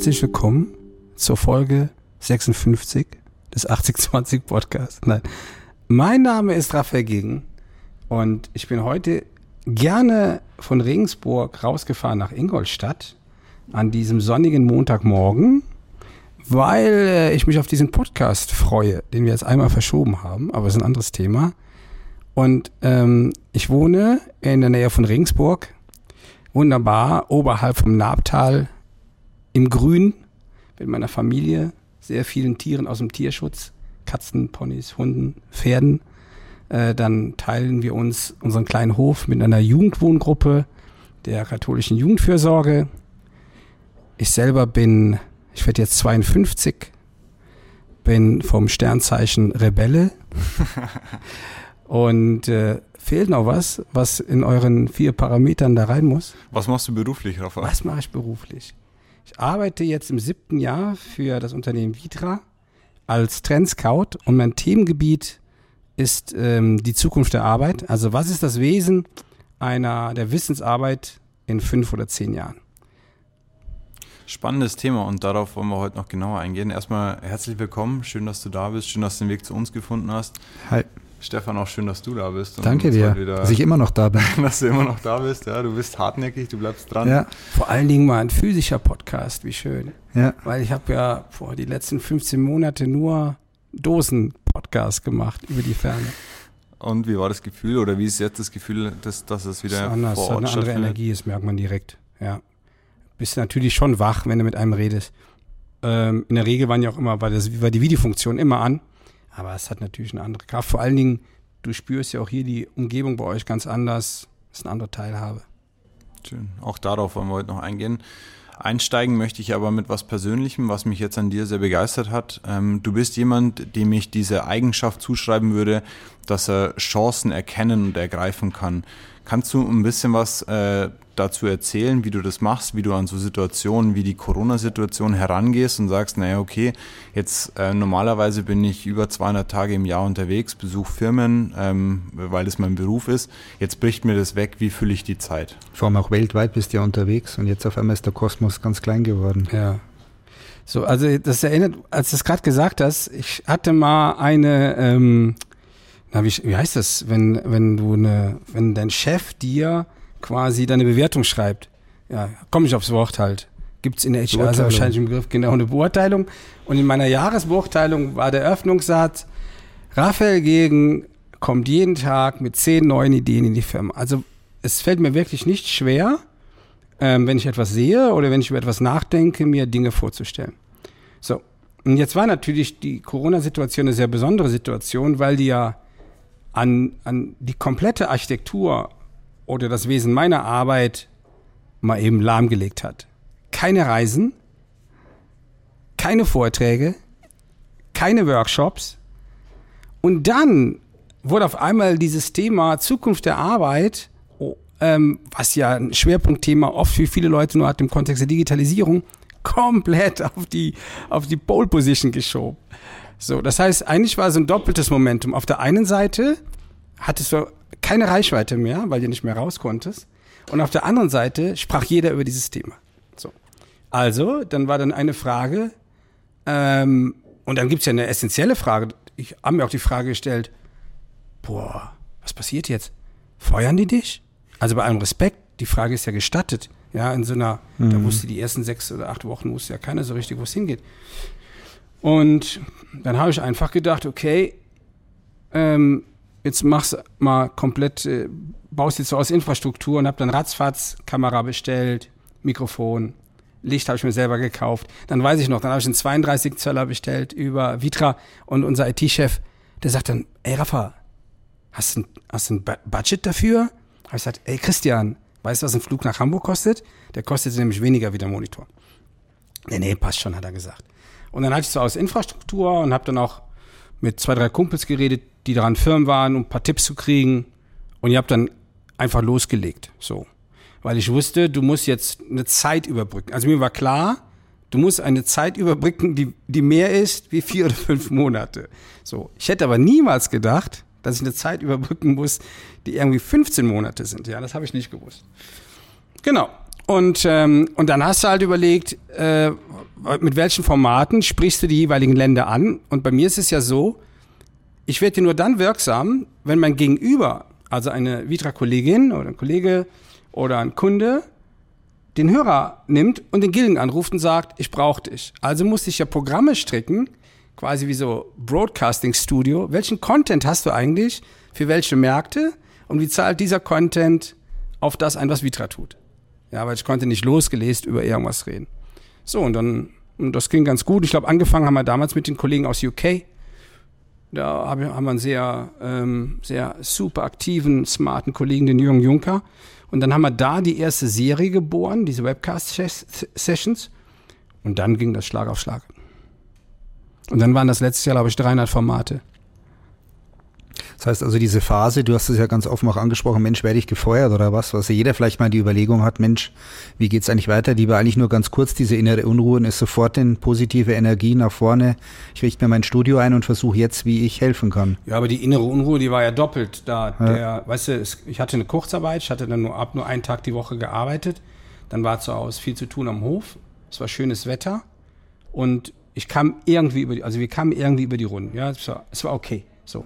herzlich willkommen zur Folge 56 des 8020 Podcasts. Nein, mein Name ist Raphael Gegen und ich bin heute gerne von Regensburg rausgefahren nach Ingolstadt an diesem sonnigen Montagmorgen, weil äh, ich mich auf diesen Podcast freue, den wir jetzt einmal verschoben haben, aber es ist ein anderes Thema. Und ähm, ich wohne in der Nähe von Regensburg, wunderbar, oberhalb vom Nabtal im Grün mit meiner Familie, sehr vielen Tieren aus dem Tierschutz, Katzen, Ponys, Hunden, Pferden. Äh, dann teilen wir uns unseren kleinen Hof mit einer Jugendwohngruppe der katholischen Jugendfürsorge. Ich selber bin, ich werde jetzt 52, bin vom Sternzeichen Rebelle. Und äh, fehlt noch was, was in euren vier Parametern da rein muss? Was machst du beruflich, Rafa? Was mache ich beruflich? Ich arbeite jetzt im siebten Jahr für das Unternehmen Vitra als Trendscout und mein Themengebiet ist ähm, die Zukunft der Arbeit. Also was ist das Wesen einer der Wissensarbeit in fünf oder zehn Jahren? Spannendes Thema und darauf wollen wir heute noch genauer eingehen. Erstmal herzlich willkommen, schön, dass du da bist, schön, dass du den Weg zu uns gefunden hast. Hi. Stefan, auch schön, dass du da bist. Danke dir, wieder, dass ich immer noch da bin. dass du immer noch da bist, ja. Du bist hartnäckig, du bleibst dran. Ja. Vor allen Dingen mal ein physischer Podcast, wie schön. Ja. Weil ich habe ja vor die letzten 15 Monate nur Dosen-Podcast gemacht über die Ferne. Und wie war das Gefühl oder wie ist jetzt das Gefühl, dass, dass es wieder ist anders, vor Ort eine andere Energie ist, merkt man direkt. Ja. Bist natürlich schon wach, wenn du mit einem redest. Ähm, in der Regel waren ja auch immer, war, das, war die Videofunktion immer an. Aber es hat natürlich eine andere Kraft. Vor allen Dingen, du spürst ja auch hier die Umgebung bei euch ganz anders. Das ist eine andere Teilhabe. Schön. Auch darauf wollen wir heute noch eingehen. Einsteigen möchte ich aber mit was Persönlichem, was mich jetzt an dir sehr begeistert hat. Ähm, du bist jemand, dem ich diese Eigenschaft zuschreiben würde, dass er Chancen erkennen und ergreifen kann. Kannst du ein bisschen was äh, dazu erzählen, wie du das machst, wie du an so Situationen wie die Corona-Situation herangehst und sagst, naja, okay, jetzt äh, normalerweise bin ich über 200 Tage im Jahr unterwegs, besuche Firmen, ähm, weil es mein Beruf ist. Jetzt bricht mir das weg, wie fülle ich die Zeit? Vor allem auch weltweit bist du ja unterwegs und jetzt auf einmal ist der Kosmos ganz klein geworden. Ja. So, also das erinnert, als du es gerade gesagt hast, ich hatte mal eine, ähm, na, wie, wie heißt das, wenn, wenn du eine, wenn dein Chef dir quasi deine Bewertung schreibt. Ja, komme ich aufs Wort halt. Gibt es in der HR also wahrscheinlich im Begriff genau eine Beurteilung. Und in meiner Jahresbeurteilung war der Öffnungssatz, Raphael Gegen kommt jeden Tag mit zehn neuen Ideen in die Firma. Also es fällt mir wirklich nicht schwer, ähm, wenn ich etwas sehe oder wenn ich über etwas nachdenke, mir Dinge vorzustellen. So, und jetzt war natürlich die Corona-Situation eine sehr besondere Situation, weil die ja an, an die komplette Architektur oder das Wesen meiner Arbeit mal eben lahmgelegt hat. Keine Reisen, keine Vorträge, keine Workshops. Und dann wurde auf einmal dieses Thema Zukunft der Arbeit, oh, ähm, was ja ein Schwerpunktthema oft für viele Leute nur hat im Kontext der Digitalisierung, komplett auf die, auf die Pole Position geschoben. So, das heißt, eigentlich war so ein doppeltes Momentum. Auf der einen Seite hattest du keine Reichweite mehr, weil du nicht mehr raus konntest. Und auf der anderen Seite sprach jeder über dieses Thema. So. Also, dann war dann eine Frage, ähm, und dann gibt's ja eine essentielle Frage. Ich habe mir auch die Frage gestellt, boah, was passiert jetzt? Feuern die dich? Also bei allem Respekt, die Frage ist ja gestattet. Ja, in so einer, mhm. da wusste die ersten sechs oder acht Wochen wusste ja keiner so richtig, wo es hingeht. Und dann habe ich einfach gedacht, okay, ähm, jetzt machst mal komplett, äh, baust jetzt so aus Infrastruktur und hab dann ratzfatz Kamera bestellt, Mikrofon, Licht habe ich mir selber gekauft. Dann weiß ich noch, dann habe ich einen 32 Zöller bestellt über Vitra und unser IT-Chef, der sagt dann, ey Rafa, hast du ein, hast ein Budget dafür? Habe ich gesagt, ey Christian, weißt du, was ein Flug nach Hamburg kostet? Der kostet nämlich weniger wie der Monitor. Nee, nee, passt schon, hat er gesagt. Und dann hatte ich so aus Infrastruktur und habe dann auch mit zwei, drei Kumpels geredet, die daran firm waren, um ein paar Tipps zu kriegen. Und ich habe dann einfach losgelegt. So. Weil ich wusste, du musst jetzt eine Zeit überbrücken. Also mir war klar, du musst eine Zeit überbrücken, die, die mehr ist wie vier oder fünf Monate. So. Ich hätte aber niemals gedacht, dass ich eine Zeit überbrücken muss, die irgendwie 15 Monate sind. Ja, das habe ich nicht gewusst. Genau. Und, ähm, und dann hast du halt überlegt, äh, mit welchen Formaten sprichst du die jeweiligen Länder an? Und bei mir ist es ja so, ich werde nur dann wirksam, wenn mein Gegenüber, also eine Vitra-Kollegin oder ein Kollege oder ein Kunde, den Hörer nimmt und den Gilgen anruft und sagt, ich brauche dich. Also muss ich ja Programme stricken, quasi wie so Broadcasting Studio. Welchen Content hast du eigentlich für welche Märkte und wie zahlt dieser Content auf das ein, was Vitra tut? Ja, weil ich konnte nicht losgelesen über irgendwas reden. So, und dann, und das ging ganz gut. Ich glaube, angefangen haben wir damals mit den Kollegen aus UK. Da haben wir einen sehr, ähm, sehr super aktiven, smarten Kollegen, den Jürgen Juncker. Und dann haben wir da die erste Serie geboren, diese Webcast-Sessions. Und dann ging das Schlag auf Schlag. Und dann waren das letztes Jahr, glaube ich, 300 Formate. Das heißt also diese Phase, du hast es ja ganz offen auch angesprochen, Mensch, werde ich gefeuert oder was? Was ja jeder vielleicht mal die Überlegung hat, Mensch, wie geht's eigentlich weiter? Die war eigentlich nur ganz kurz, diese innere Unruhe und ist sofort in positive Energie nach vorne. Ich richte mir mein Studio ein und versuche jetzt, wie ich helfen kann. Ja, aber die innere Unruhe, die war ja doppelt da. Ja. Der, weißt du, ich hatte eine Kurzarbeit, ich hatte dann nur ab nur einen Tag die Woche gearbeitet. Dann war zu Hause viel zu tun am Hof. Es war schönes Wetter und ich kam irgendwie über die, also wir kamen irgendwie über die Runden. Ja, es war, es war okay. So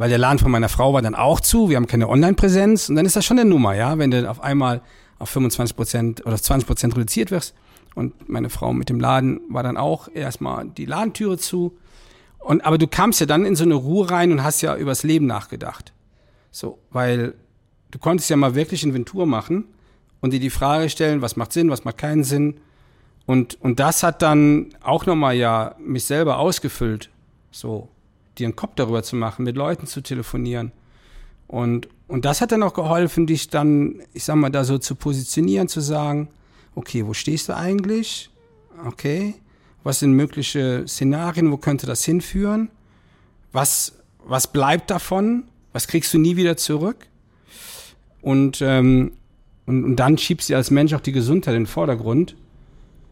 weil der Laden von meiner Frau war dann auch zu, wir haben keine Online-Präsenz. Und dann ist das schon eine Nummer, ja, wenn du auf einmal auf 25 Prozent oder 20 Prozent reduziert wirst. Und meine Frau mit dem Laden war dann auch erstmal die Ladentüre zu. Und aber du kamst ja dann in so eine Ruhe rein und hast ja übers Leben nachgedacht, so, weil du konntest ja mal wirklich Inventur machen und dir die Frage stellen, was macht Sinn, was macht keinen Sinn. Und und das hat dann auch nochmal ja mich selber ausgefüllt, so dir einen Kopf darüber zu machen, mit Leuten zu telefonieren. Und, und das hat dann auch geholfen, dich dann, ich sag mal, da so zu positionieren, zu sagen, okay, wo stehst du eigentlich? Okay, was sind mögliche Szenarien, wo könnte das hinführen? Was, was bleibt davon? Was kriegst du nie wieder zurück? Und, ähm, und, und dann schiebst du als Mensch auch die Gesundheit in den Vordergrund,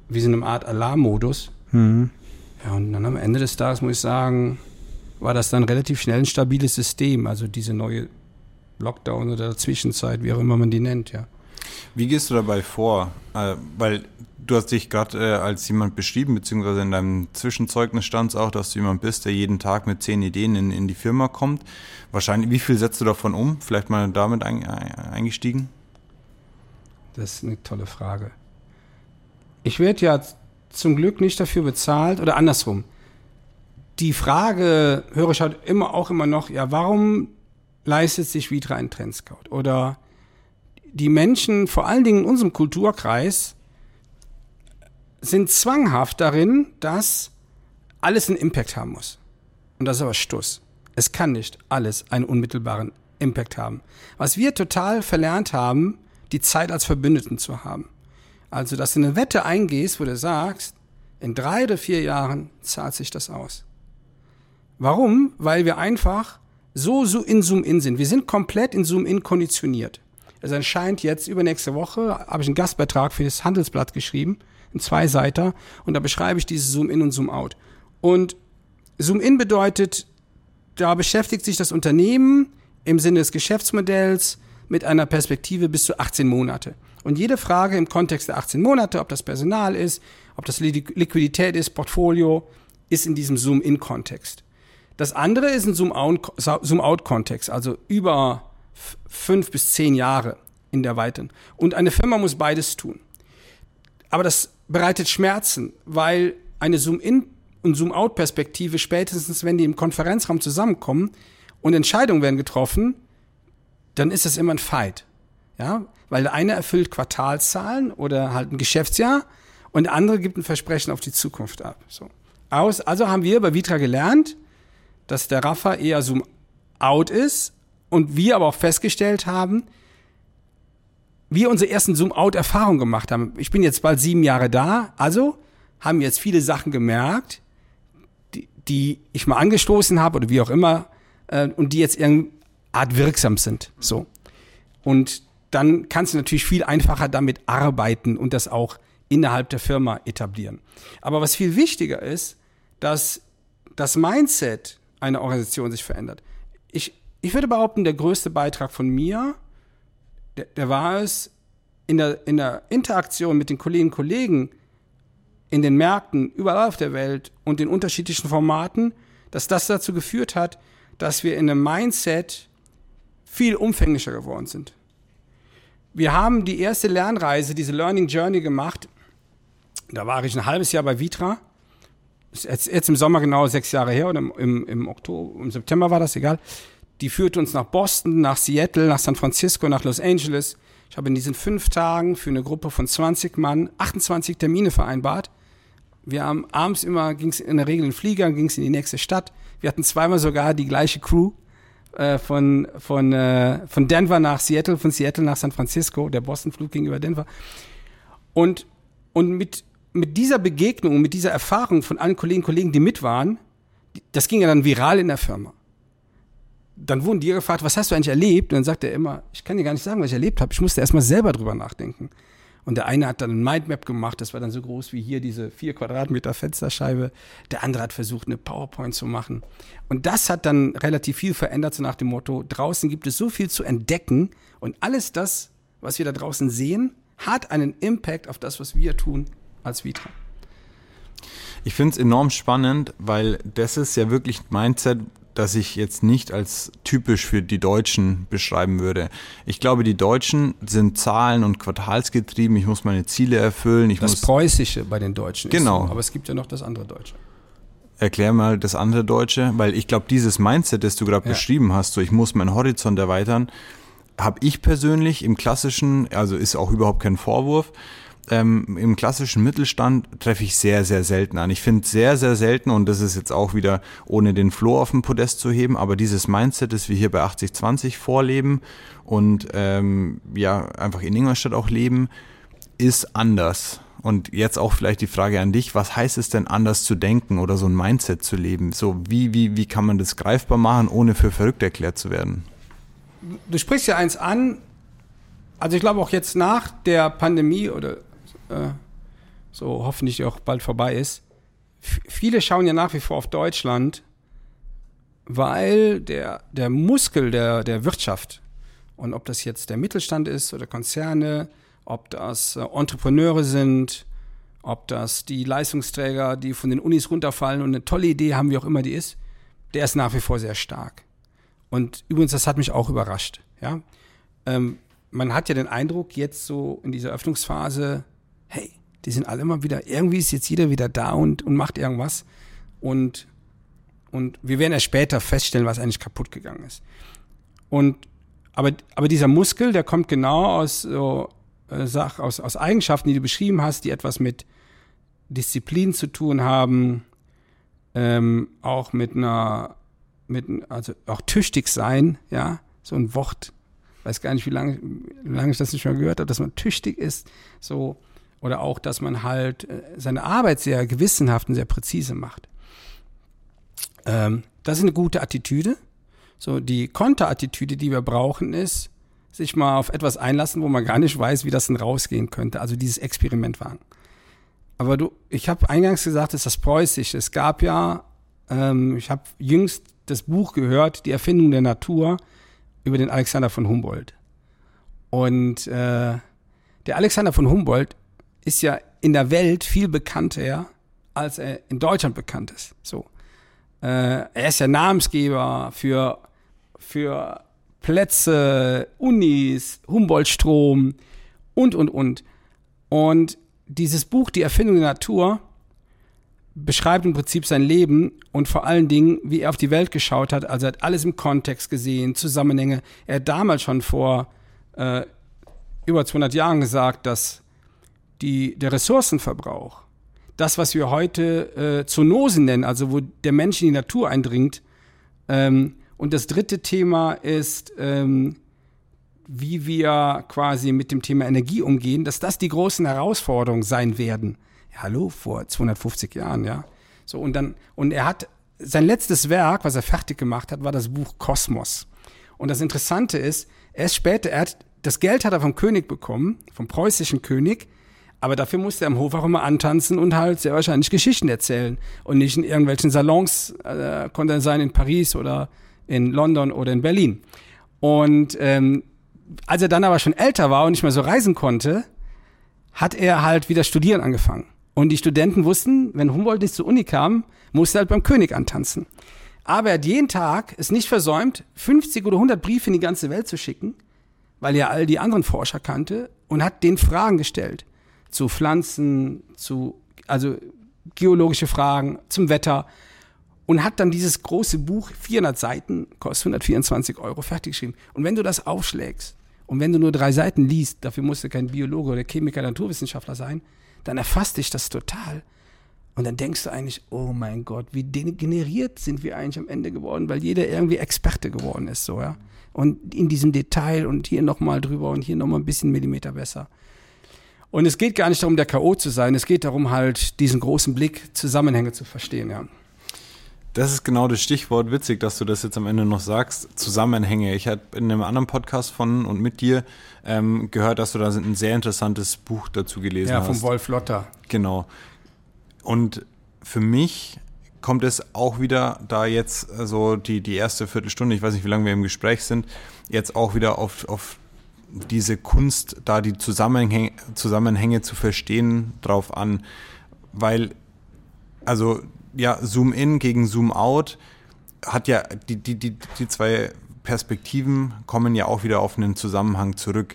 wie so eine Art Alarmmodus. Mhm. Ja, und dann am Ende des Tages muss ich sagen, war das dann relativ schnell ein stabiles System, also diese neue Lockdown oder Zwischenzeit, wie auch immer man die nennt, ja. Wie gehst du dabei vor? Äh, weil du hast dich gerade äh, als jemand beschrieben, beziehungsweise in deinem Zwischenzeugnis stand es auch, dass du jemand bist, der jeden Tag mit zehn Ideen in, in die Firma kommt. Wahrscheinlich, wie viel setzt du davon um? Vielleicht mal damit ein, eingestiegen? Das ist eine tolle Frage. Ich werde ja zum Glück nicht dafür bezahlt oder andersrum die Frage höre ich halt immer auch immer noch, ja, warum leistet sich Vitra ein Trendscout? Oder die Menschen, vor allen Dingen in unserem Kulturkreis, sind zwanghaft darin, dass alles einen Impact haben muss. Und das ist aber Stuss. Es kann nicht alles einen unmittelbaren Impact haben. Was wir total verlernt haben, die Zeit als Verbündeten zu haben. Also, dass du eine Wette eingehst, wo du sagst, in drei oder vier Jahren zahlt sich das aus. Warum? Weil wir einfach so, so in Zoom-In sind. Wir sind komplett in Zoom-In konditioniert. Es erscheint jetzt übernächste Woche, habe ich einen Gastbeitrag für das Handelsblatt geschrieben, ein Zweiseiter, und da beschreibe ich dieses Zoom-In und Zoom-Out. Und Zoom-In bedeutet, da beschäftigt sich das Unternehmen im Sinne des Geschäftsmodells mit einer Perspektive bis zu 18 Monate. Und jede Frage im Kontext der 18 Monate, ob das Personal ist, ob das Liquidität ist, Portfolio, ist in diesem Zoom-In-Kontext. Das andere ist ein Zoom-Out-Kontext, also über fünf bis zehn Jahre in der Weite. Und eine Firma muss beides tun. Aber das bereitet Schmerzen, weil eine Zoom-In- und Zoom-Out-Perspektive spätestens, wenn die im Konferenzraum zusammenkommen und Entscheidungen werden getroffen, dann ist das immer ein Fight. Ja, weil der eine erfüllt Quartalszahlen oder halt ein Geschäftsjahr und der andere gibt ein Versprechen auf die Zukunft ab. So. Aus, also haben wir bei Vitra gelernt, dass der Rafa eher Zoom out ist und wir aber auch festgestellt haben, wir unsere ersten Zoom-out-Erfahrungen gemacht haben. Ich bin jetzt bald sieben Jahre da, also haben jetzt viele Sachen gemerkt, die, die ich mal angestoßen habe oder wie auch immer, äh, und die jetzt irgendeine Art wirksam sind. So. Und dann kannst du natürlich viel einfacher damit arbeiten und das auch innerhalb der Firma etablieren. Aber was viel wichtiger ist, dass das Mindset eine Organisation sich verändert. Ich, ich würde behaupten, der größte Beitrag von mir, der, der war es, in der, in der Interaktion mit den Kolleginnen und Kollegen in den Märkten überall auf der Welt und in unterschiedlichen Formaten, dass das dazu geführt hat, dass wir in einem Mindset viel umfänglicher geworden sind. Wir haben die erste Lernreise, diese Learning Journey gemacht. Da war ich ein halbes Jahr bei Vitra. Jetzt, jetzt im Sommer genau sechs Jahre her oder im, im Oktober, im September war das, egal. Die führte uns nach Boston, nach Seattle, nach San Francisco, nach Los Angeles. Ich habe in diesen fünf Tagen für eine Gruppe von 20 Mann 28 Termine vereinbart. Wir haben abends immer, ging es in der Regel in Flieger, ging es in die nächste Stadt. Wir hatten zweimal sogar die gleiche Crew äh, von, von, äh, von Denver nach Seattle, von Seattle nach San Francisco, der Boston-Flug gegenüber Denver. Und, und mit, mit dieser Begegnung, mit dieser Erfahrung von allen Kollegen und Kollegen, die mit waren, das ging ja dann viral in der Firma. Dann wurden die gefragt, was hast du eigentlich erlebt? Und dann sagt er immer, ich kann dir gar nicht sagen, was ich erlebt habe. Ich musste erstmal selber drüber nachdenken. Und der eine hat dann ein Mindmap gemacht, das war dann so groß wie hier diese vier Quadratmeter Fensterscheibe. Der andere hat versucht, eine PowerPoint zu machen. Und das hat dann relativ viel verändert, so nach dem Motto, draußen gibt es so viel zu entdecken und alles das, was wir da draußen sehen, hat einen Impact auf das, was wir tun als Vitra. Ich finde es enorm spannend, weil das ist ja wirklich Mindset, das ich jetzt nicht als typisch für die Deutschen beschreiben würde. Ich glaube, die Deutschen sind zahlen- und quartalsgetrieben. Ich muss meine Ziele erfüllen. Ich das muss Preußische bei den Deutschen Genau. so, aber es gibt ja noch das andere Deutsche. Erklär mal das andere Deutsche, weil ich glaube, dieses Mindset, das du gerade Ja. beschrieben hast, so ich muss meinen Horizont erweitern, habe ich persönlich im klassischen, also ist auch überhaupt kein Vorwurf, ähm, im klassischen Mittelstand treffe ich sehr, sehr selten an. Ich finde sehr, sehr selten, und das ist jetzt auch wieder ohne den Floh auf den Podest zu heben, aber dieses Mindset, das wir hier bei 8020 vorleben und ähm, ja, einfach in Ingolstadt auch leben, ist anders. Und jetzt auch vielleicht die Frage an dich, was heißt es denn anders zu denken oder so ein Mindset zu leben? So, wie, wie, wie kann man das greifbar machen, ohne für verrückt erklärt zu werden? Du sprichst ja eins an, also ich glaube auch jetzt nach der Pandemie oder äh, so hoffentlich auch bald vorbei ist, f- viele schauen ja nach wie vor auf Deutschland, weil der, der Muskel der, der Wirtschaft, und ob das jetzt der Mittelstand ist oder Konzerne, ob das äh, Entrepreneure sind, ob das die Leistungsträger, die von den Unis runterfallen und eine tolle Idee haben, wie auch immer die ist, der ist nach wie vor sehr stark. Und übrigens, das hat mich auch überrascht. Ja? Ähm, man hat ja den Eindruck, jetzt so in dieser Öffnungsphase, hey, die sind alle immer wieder, irgendwie ist jetzt jeder wieder da und, und macht irgendwas. Und, und wir werden erst später feststellen, was eigentlich kaputt gegangen ist. Und, aber, aber dieser Muskel, der kommt genau aus, so, äh, Sach, aus, aus Eigenschaften, die du beschrieben hast, die etwas mit Disziplin zu tun haben, ähm, auch mit einer, mit, also auch tüchtig sein, ja, so ein Wort, weiß gar nicht, wie lange, wie lange ich das nicht mehr gehört habe, dass man tüchtig ist, so, oder auch, dass man halt äh, seine Arbeit sehr gewissenhaft und sehr präzise macht. Ähm, das ist eine gute Attitüde. So, die Konterattitüde, die wir brauchen, ist, sich mal auf etwas einlassen, wo man gar nicht weiß, wie das denn rausgehen könnte. Also dieses Experiment wagen. Aber du, ich habe eingangs gesagt, es ist das Preußische. Es gab ja, ähm, ich habe jüngst das Buch gehört, Die Erfindung der Natur, über den Alexander von Humboldt. Und äh, der Alexander von Humboldt ist ja in der Welt viel bekannter, als er in Deutschland bekannt ist. So. Äh, er ist ja Namensgeber für, für Plätze, Unis, Humboldt-Strom und, und, und. Und dieses Buch, Die Erfindung der Natur, beschreibt im Prinzip sein Leben und vor allen Dingen, wie er auf die Welt geschaut hat. Also er hat alles im Kontext gesehen, Zusammenhänge. Er hat damals schon vor äh, über 200 Jahren gesagt, dass die, der Ressourcenverbrauch, das, was wir heute äh, Zoonosen nennen, also wo der Mensch in die Natur eindringt, ähm, und das dritte Thema ist, ähm, wie wir quasi mit dem Thema Energie umgehen, dass das die großen Herausforderungen sein werden. Ja, hallo, vor 250 Jahren, ja. So, und dann, und er hat, sein letztes Werk, was er fertig gemacht hat, war das Buch Kosmos. Und das Interessante ist, erst später, er hat, das Geld hat er vom König bekommen, vom preußischen König, aber dafür musste er am Hof auch immer antanzen und halt sehr wahrscheinlich Geschichten erzählen. Und nicht in irgendwelchen Salons, äh, konnte er sein in Paris oder in London oder in Berlin. Und ähm, als er dann aber schon älter war und nicht mehr so reisen konnte, hat er halt wieder studieren angefangen. Und die Studenten wussten, wenn Humboldt nicht zur Uni kam, musste er halt beim König antanzen. Aber er hat jeden Tag es nicht versäumt, 50 oder 100 Briefe in die ganze Welt zu schicken, weil er all die anderen Forscher kannte und hat den Fragen gestellt zu Pflanzen, zu also geologische Fragen, zum Wetter und hat dann dieses große Buch, 400 Seiten, kostet 124 Euro, fertig geschrieben. Und wenn du das aufschlägst und wenn du nur drei Seiten liest, dafür musst du kein Biologe oder Chemiker, Naturwissenschaftler sein, dann erfasst dich das total. Und dann denkst du eigentlich, oh mein Gott, wie degeneriert sind wir eigentlich am Ende geworden, weil jeder irgendwie Experte geworden ist, so, ja. Und in diesem Detail und hier nochmal drüber und hier nochmal ein bisschen Millimeter besser. Und es geht gar nicht darum, der K.O. zu sein, es geht darum, halt diesen großen Blick, Zusammenhänge zu verstehen, ja. Das ist genau das Stichwort. Witzig, dass du das jetzt am Ende noch sagst. Zusammenhänge. Ich habe in einem anderen Podcast von und mit dir ähm, gehört, dass du da ein sehr interessantes Buch dazu gelesen hast. Ja, von Wolf Lotter. Genau. Und für mich kommt es auch wieder, da jetzt also die, die erste Viertelstunde, ich weiß nicht, wie lange wir im Gespräch sind, jetzt auch wieder auf, auf diese Kunst, da die Zusammenhänge, Zusammenhänge zu verstehen, drauf an. Weil, also ja, Zoom in gegen Zoom out hat ja, die, die, die, die zwei Perspektiven kommen ja auch wieder auf einen Zusammenhang zurück.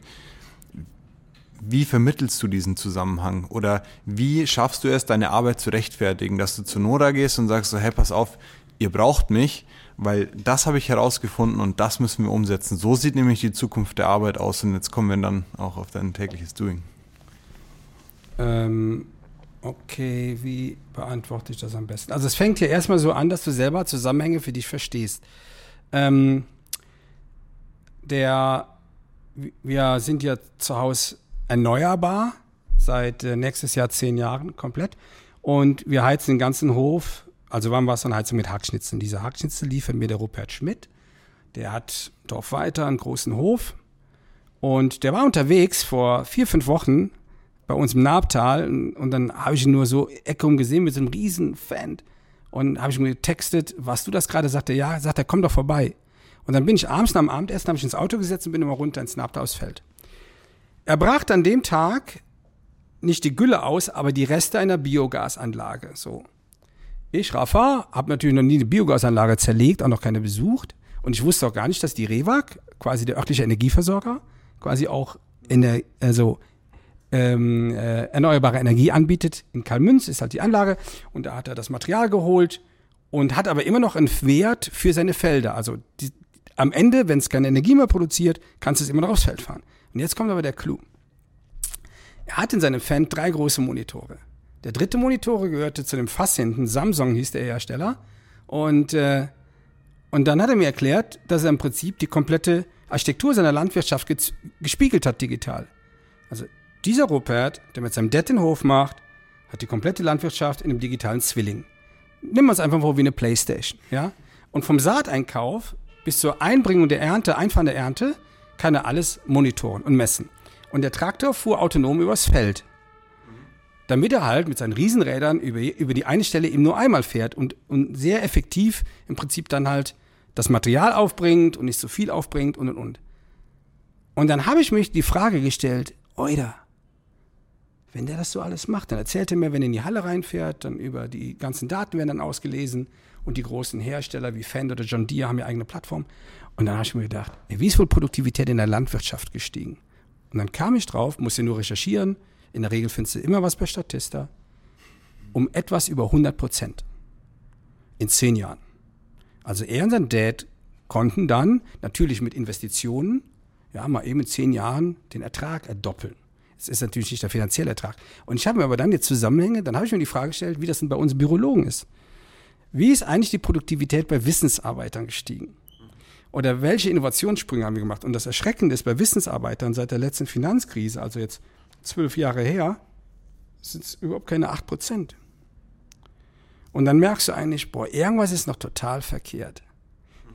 Wie vermittelst du diesen Zusammenhang? Oder wie schaffst du es, deine Arbeit zu rechtfertigen, dass du zu Nora gehst und sagst so, hey, pass auf, ihr braucht mich, weil das habe ich herausgefunden und das müssen wir umsetzen. So sieht nämlich die Zukunft der Arbeit aus und jetzt kommen wir dann auch auf dein tägliches Doing. Ähm, okay, wie beantworte ich das am besten? Also es fängt ja erstmal so an, dass du selber Zusammenhänge für dich verstehst. Ähm, der, wir sind ja zu Hause erneuerbar seit äh, nächstes Jahr zehn Jahren komplett und wir heizen den ganzen Hof, also Warmwasser und Heizung mit Hackschnitzen. Diese Hackschnitzel liefert mir der Rupert Schmidt. Der hat Dorf weiter einen großen Hof und der war unterwegs vor vier, fünf Wochen bei uns im Nabtal und dann habe ich ihn nur so Eckung gesehen mit so einem riesen Fan und habe ich ihm getextet, was du das gerade sagte, ja, sagt er, komm doch vorbei. Und dann bin ich abends nach dem Abendessen, habe ich ins Auto gesetzt und bin immer runter ins Nabtal aufs Feld. Er brachte an dem Tag nicht die Gülle aus, aber die Reste einer Biogasanlage. So. Ich, Rafa, habe natürlich noch nie eine Biogasanlage zerlegt, auch noch keine besucht. Und ich wusste auch gar nicht, dass die REWAG, quasi der örtliche Energieversorger, quasi auch in der, also ähm, äh, erneuerbare Energie anbietet. In Kalmünz ist halt die Anlage und da hat er das Material geholt und hat aber immer noch einen Wert für seine Felder. Also die, am Ende, wenn es keine Energie mehr produziert, kannst du es immer noch aufs Feld fahren. Und jetzt kommt aber der Clou. Er hat in seinem Fan drei große Monitore. Der dritte Monitor gehörte zu dem Fass hinten, Samsung hieß der Hersteller. Und, äh, und dann hat er mir erklärt, dass er im Prinzip die komplette Architektur seiner Landwirtschaft gespiegelt hat digital. Also dieser Rupert, der mit seinem Dad den Hof macht, hat die komplette Landwirtschaft in einem digitalen Zwilling. Nimm es einfach vor wie eine Playstation, ja? Und vom Saateinkauf bis zur Einbringung der Ernte, Einfahren der Ernte, kann er alles monitoren und messen. Und der Traktor fuhr autonom übers Feld. Damit er halt mit seinen Riesenrädern über, über die eine Stelle eben nur einmal fährt und, und sehr effektiv im Prinzip dann halt das Material aufbringt und nicht so viel aufbringt und und und. Und dann habe ich mich die Frage gestellt, oida, wenn der das so alles macht, dann erzählt er mir, wenn er in die Halle reinfährt, dann über die ganzen Daten werden dann ausgelesen und die großen Hersteller wie Fender oder John Deere haben ja eigene Plattform. Und dann habe ich mir gedacht, wie ist wohl Produktivität in der Landwirtschaft gestiegen? Und dann kam ich drauf, musste nur recherchieren. In der Regel findest du immer was bei Statista. Um etwas über 100 Prozent. In zehn Jahren. Also er und sein Dad konnten dann natürlich mit Investitionen, ja, mal eben in zehn Jahren den Ertrag erdoppeln. Es ist natürlich nicht der finanzielle Ertrag. Und ich habe mir aber dann jetzt Zusammenhänge, dann habe ich mir die Frage gestellt, wie das denn bei uns Bürologen ist. Wie ist eigentlich die Produktivität bei Wissensarbeitern gestiegen? Oder welche Innovationssprünge haben wir gemacht? Und das Erschreckende ist bei Wissensarbeitern seit der letzten Finanzkrise, also jetzt zwölf Jahre her, sind es überhaupt keine acht Prozent. Und dann merkst du eigentlich, boah, irgendwas ist noch total verkehrt.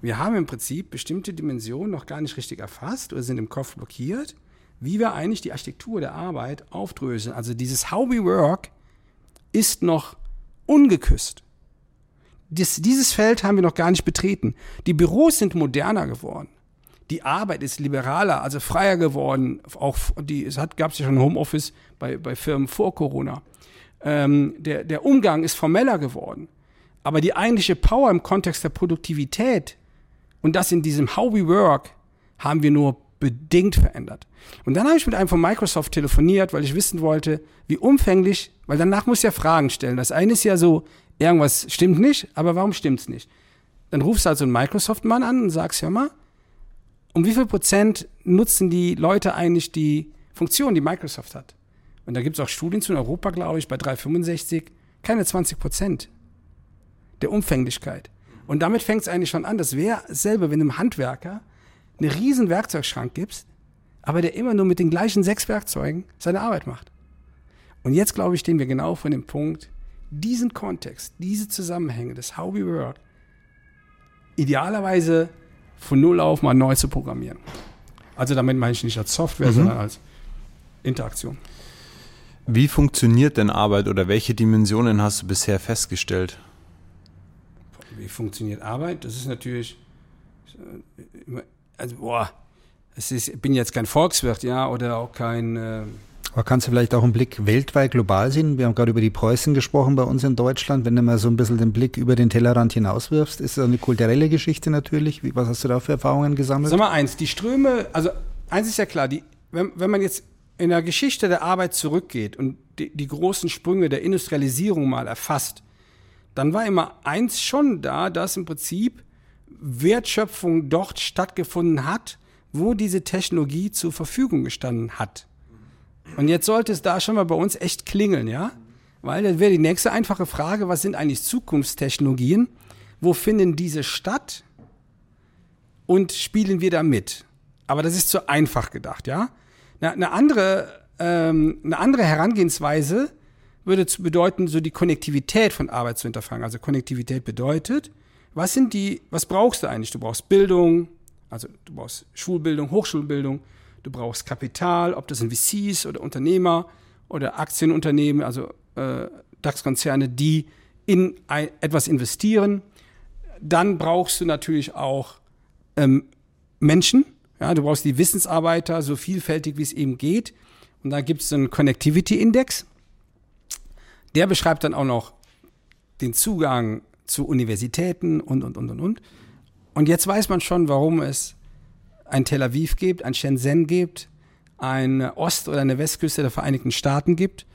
Wir haben im Prinzip bestimmte Dimensionen noch gar nicht richtig erfasst oder sind im Kopf blockiert wie wir eigentlich die Architektur der Arbeit aufdröseln. Also dieses How we work ist noch ungeküsst. Dies, dieses Feld haben wir noch gar nicht betreten. Die Büros sind moderner geworden. Die Arbeit ist liberaler, also freier geworden. Auch die, es hat, gab es ja schon Homeoffice bei, bei Firmen vor Corona. ähm, der, der Umgang ist formeller geworden. Aber die eigentliche Power im Kontext der Produktivität und das in diesem How we work haben wir nur bedingt verändert. Und dann habe ich mit einem von Microsoft telefoniert, weil ich wissen wollte, wie umfänglich, weil danach muss ja Fragen stellen. Das eine ist ja so, irgendwas stimmt nicht, aber warum stimmt's nicht? Dann rufst du also einen Microsoft-Mann an und sagst, ja mal, um wie viel Prozent nutzen die Leute eigentlich die Funktion, die Microsoft hat? Und da gibt es auch Studien zu in Europa, glaube ich, bei 365, keine 20 Prozent der Umfänglichkeit. Und damit fängt es eigentlich schon an. Das wäre selber, wenn einem Handwerker einen riesen Werkzeugschrank gibst, aber der immer nur mit den gleichen sechs Werkzeugen seine Arbeit macht. Und jetzt, glaube ich, stehen wir genau vor dem Punkt, diesen Kontext, diese Zusammenhänge, das How we work, idealerweise von Null auf mal neu zu programmieren. Also damit meine ich nicht als Software, mhm. sondern als Interaktion. Wie funktioniert denn Arbeit oder welche Dimensionen hast du bisher festgestellt? Wie funktioniert Arbeit? Das ist natürlich, äh, also boah, es ist, ich bin jetzt kein Volkswirt, ja, oder auch kein äh, aber kannst du vielleicht auch einen Blick weltweit global sehen? Wir haben gerade über die Preußen gesprochen bei uns in Deutschland. Wenn du mal so ein bisschen den Blick über den Tellerrand hinauswirfst, ist das eine kulturelle Geschichte natürlich. Wie, was hast du da für Erfahrungen gesammelt? Sag mal eins, die Ströme, also eins ist ja klar, die, wenn, wenn man jetzt in der Geschichte der Arbeit zurückgeht und die, die großen Sprünge der Industrialisierung mal erfasst, dann war immer eins schon da, dass im Prinzip Wertschöpfung dort stattgefunden hat, wo diese Technologie zur Verfügung gestanden hat. Und jetzt sollte es da schon mal bei uns echt klingeln, ja? Weil das wäre die nächste einfache Frage, was sind eigentlich Zukunftstechnologien? Wo finden diese statt? Und spielen wir da mit? Aber das ist zu einfach gedacht, ja? Eine, andere, ähm, eine andere Herangehensweise würde bedeuten, so die Konnektivität von Arbeit zu hinterfragen. Also Konnektivität bedeutet, was sind die, was brauchst du eigentlich? Du brauchst Bildung, also du brauchst Schulbildung, Hochschulbildung, du brauchst Kapital, ob das sind VCs oder Unternehmer oder Aktienunternehmen, also äh, DAX-Konzerne, die in ein, etwas investieren. Dann brauchst du natürlich auch ähm, Menschen. Ja, du brauchst die Wissensarbeiter, so vielfältig wie es eben geht. Und da gibt es einen Connectivity-Index. Der beschreibt dann auch noch den Zugang zu Universitäten und, und, und, und, und. Und jetzt weiß man schon, warum es ein Tel Aviv gibt, ein Shenzhen gibt, eine Ost- oder eine Westküste der Vereinigten Staaten gibt,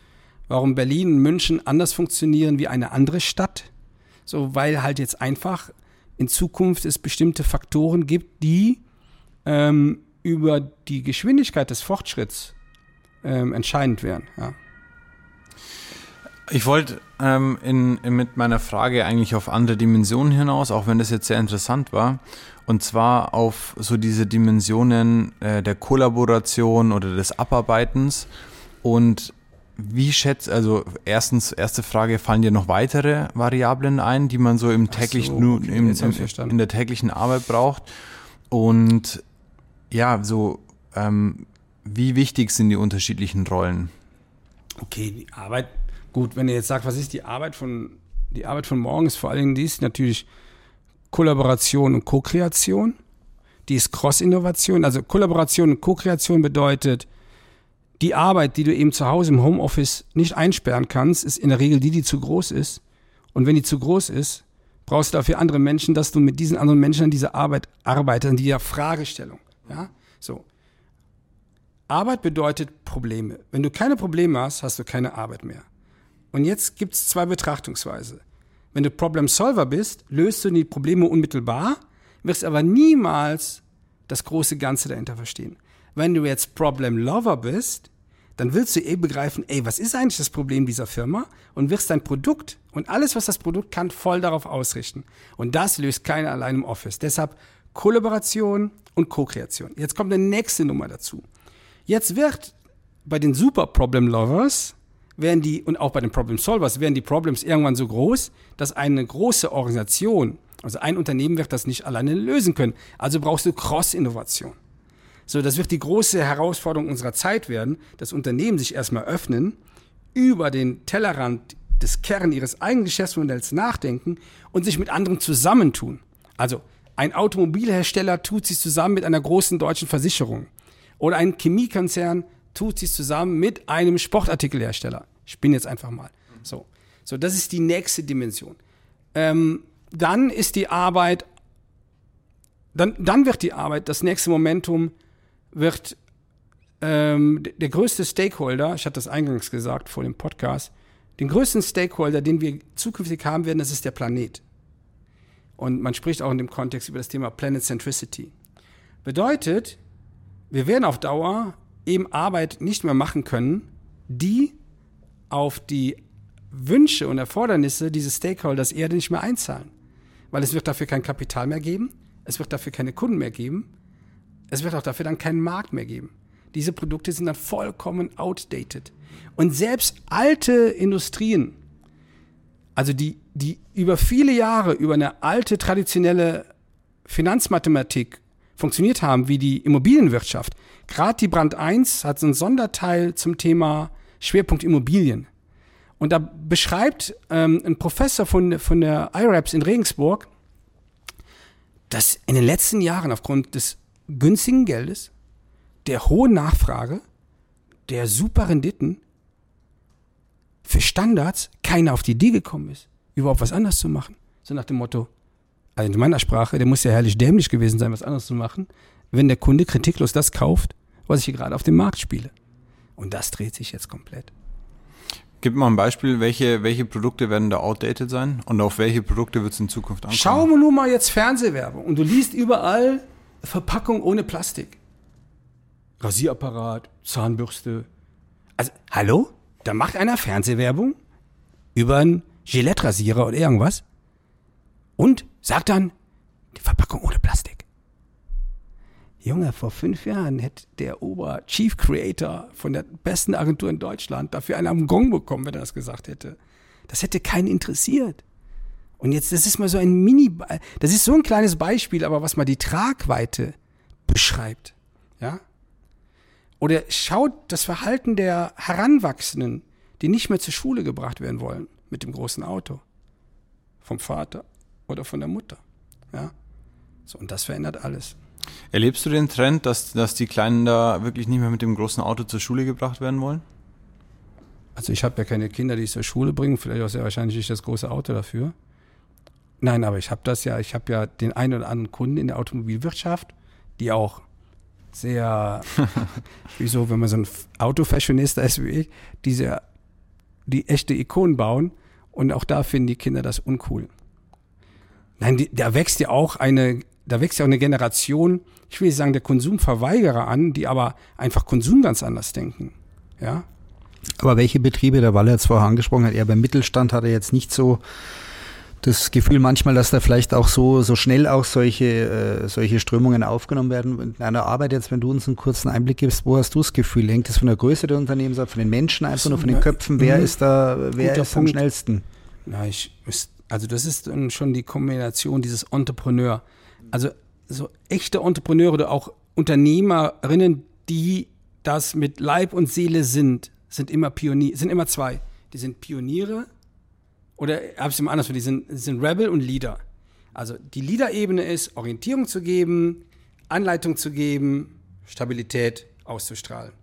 warum Berlin und München anders funktionieren wie eine andere Stadt. So, weil halt jetzt einfach in Zukunft es bestimmte Faktoren gibt, die ähm, über die Geschwindigkeit des Fortschritts ähm, entscheidend wären. Ja. Ich wollte ähm, in, in, mit meiner Frage eigentlich auf andere Dimensionen hinaus, auch wenn das jetzt sehr interessant war. Und zwar auf so diese Dimensionen äh, der Kollaboration oder des Abarbeitens. Und wie schätzt, also erstens, erste Frage, fallen dir noch weitere Variablen ein, die man so im täglichen, so, okay, im, im, in der täglichen Arbeit braucht? Und ja, so, ähm, wie wichtig sind die unterschiedlichen Rollen? Okay, die Arbeit, gut, wenn ihr jetzt sagt, was ist die Arbeit von, die Arbeit von morgen ist vor allen Dingen dies natürlich Kollaboration und Co-Kreation. Die ist Cross-Innovation. Also Kollaboration und Co-Kreation bedeutet, die Arbeit, die du eben zu Hause im Homeoffice nicht einsperren kannst, ist in der Regel die, die zu groß ist. Und wenn die zu groß ist, brauchst du dafür andere Menschen, dass du mit diesen anderen Menschen an dieser Arbeit arbeitest, an dieser Fragestellung. Ja, so. Arbeit bedeutet Probleme. Wenn du keine Probleme hast, hast du keine Arbeit mehr. Und jetzt gibt es zwei Betrachtungsweise. Wenn du Problem Solver bist, löst du die Probleme unmittelbar, wirst aber niemals das große Ganze dahinter verstehen. Wenn du jetzt Problem Lover bist, dann willst du eh begreifen, ey, was ist eigentlich das Problem dieser Firma? Und wirst dein Produkt und alles, was das Produkt kann, voll darauf ausrichten. Und das löst keiner allein im Office. Deshalb Kollaboration und Co-Kreation. Jetzt kommt eine nächste Nummer dazu. Jetzt wird bei den Super Problem Lovers werden die, und auch bei den Problem Solvers, werden die Problems irgendwann so groß, dass eine große Organisation, also ein Unternehmen wird das nicht alleine lösen können. Also brauchst du Cross-Innovation. So, das wird die große Herausforderung unserer Zeit werden, dass Unternehmen sich erstmal öffnen, über den Tellerrand des Kern ihres eigenen Geschäftsmodells nachdenken und sich mit anderen zusammentun. Also, ein Automobilhersteller tut sich zusammen mit einer großen deutschen Versicherung. Oder ein Chemiekonzern tut sich zusammen mit einem Sportartikelhersteller. Ich bin jetzt einfach mal. So, so das ist die nächste Dimension. Ähm, dann ist die Arbeit, dann, dann wird die Arbeit, das nächste Momentum wird ähm, der größte Stakeholder, ich hatte das eingangs gesagt vor dem Podcast, den größten Stakeholder, den wir zukünftig haben werden, das ist der Planet. Und man spricht auch in dem Kontext über das Thema Planet Centricity. Bedeutet, wir werden auf Dauer eben Arbeit nicht mehr machen können, die auf die Wünsche und Erfordernisse dieses Stakeholders Erde nicht mehr einzahlen. Weil es wird dafür kein Kapital mehr geben, es wird dafür keine Kunden mehr geben, es wird auch dafür dann keinen Markt mehr geben. Diese Produkte sind dann vollkommen outdated. Und selbst alte Industrien, also die, die über viele Jahre über eine alte traditionelle Finanzmathematik funktioniert haben, wie die Immobilienwirtschaft. Gerade die Brand 1 hat so einen Sonderteil zum Thema Schwerpunkt Immobilien. Und da beschreibt ähm, ein Professor von, von der IRAPS in Regensburg, dass in den letzten Jahren aufgrund des günstigen Geldes, der hohen Nachfrage, der super Renditen für Standards keiner auf die Idee gekommen ist, überhaupt was anderes zu machen. So nach dem Motto, also in meiner Sprache, der muss ja herrlich dämlich gewesen sein, was anderes zu machen, wenn der Kunde kritiklos das kauft, was ich hier gerade auf dem Markt spiele. Und das dreht sich jetzt komplett. Gib mal ein Beispiel, welche, welche Produkte werden da outdated sein und auf welche Produkte wird es in Zukunft ankommen? Schau mal nur mal jetzt Fernsehwerbung und du liest überall Verpackung ohne Plastik. Rasierapparat, Zahnbürste. Also, hallo? Da macht einer Fernsehwerbung über einen Gillette-Rasierer oder irgendwas und sagt dann, die Verpackung ohne Plastik. Junge, vor fünf Jahren hätte der Ober-Chief Creator von der besten Agentur in Deutschland dafür einen am Gong bekommen, wenn er das gesagt hätte. Das hätte keinen interessiert. Und jetzt, das ist mal so ein Mini, das ist so ein kleines Beispiel, aber was mal die Tragweite beschreibt. Ja? Oder schaut das Verhalten der Heranwachsenden, die nicht mehr zur Schule gebracht werden wollen mit dem großen Auto. Vom Vater oder von der Mutter. Ja? So, und das verändert alles. Erlebst du den Trend, dass, dass die Kleinen da wirklich nicht mehr mit dem großen Auto zur Schule gebracht werden wollen? Also ich habe ja keine Kinder, die ich zur Schule bringen, vielleicht auch sehr wahrscheinlich nicht das große Auto dafür. Nein, aber ich habe das ja, ich habe ja den einen oder anderen Kunden in der Automobilwirtschaft, die auch sehr, wieso, wenn man so ein Autofashionista ist wie ich, die sehr, die echte Ikonen bauen und auch da finden die Kinder das uncool. Nein, die, da wächst ja auch eine da wächst ja auch eine Generation, ich will nicht sagen der Konsumverweigerer an, die aber einfach Konsum ganz anders denken. Ja. Aber welche Betriebe, der Walle jetzt vorher angesprochen hat, eher beim Mittelstand hat er jetzt nicht so das Gefühl manchmal, dass da vielleicht auch so, so schnell auch solche, äh, solche Strömungen aufgenommen werden. In einer Arbeit jetzt, wenn du uns einen kurzen Einblick gibst, wo hast du das Gefühl? Hängt das von der Größe der Unternehmen ab, von den Menschen einfach nur, von den Köpfen? Wer mhm. ist da, wer ist am schnellsten? Na, ich, also das ist schon die Kombination dieses Entrepreneur also so echte Entrepreneure oder auch Unternehmerinnen, die das mit Leib und Seele sind, sind immer Pioniere, sind immer zwei. Die sind Pioniere oder habe ich es immer anders, die sind, sind Rebel und Leader. Also die Leader-Ebene ist, Orientierung zu geben, Anleitung zu geben, Stabilität auszustrahlen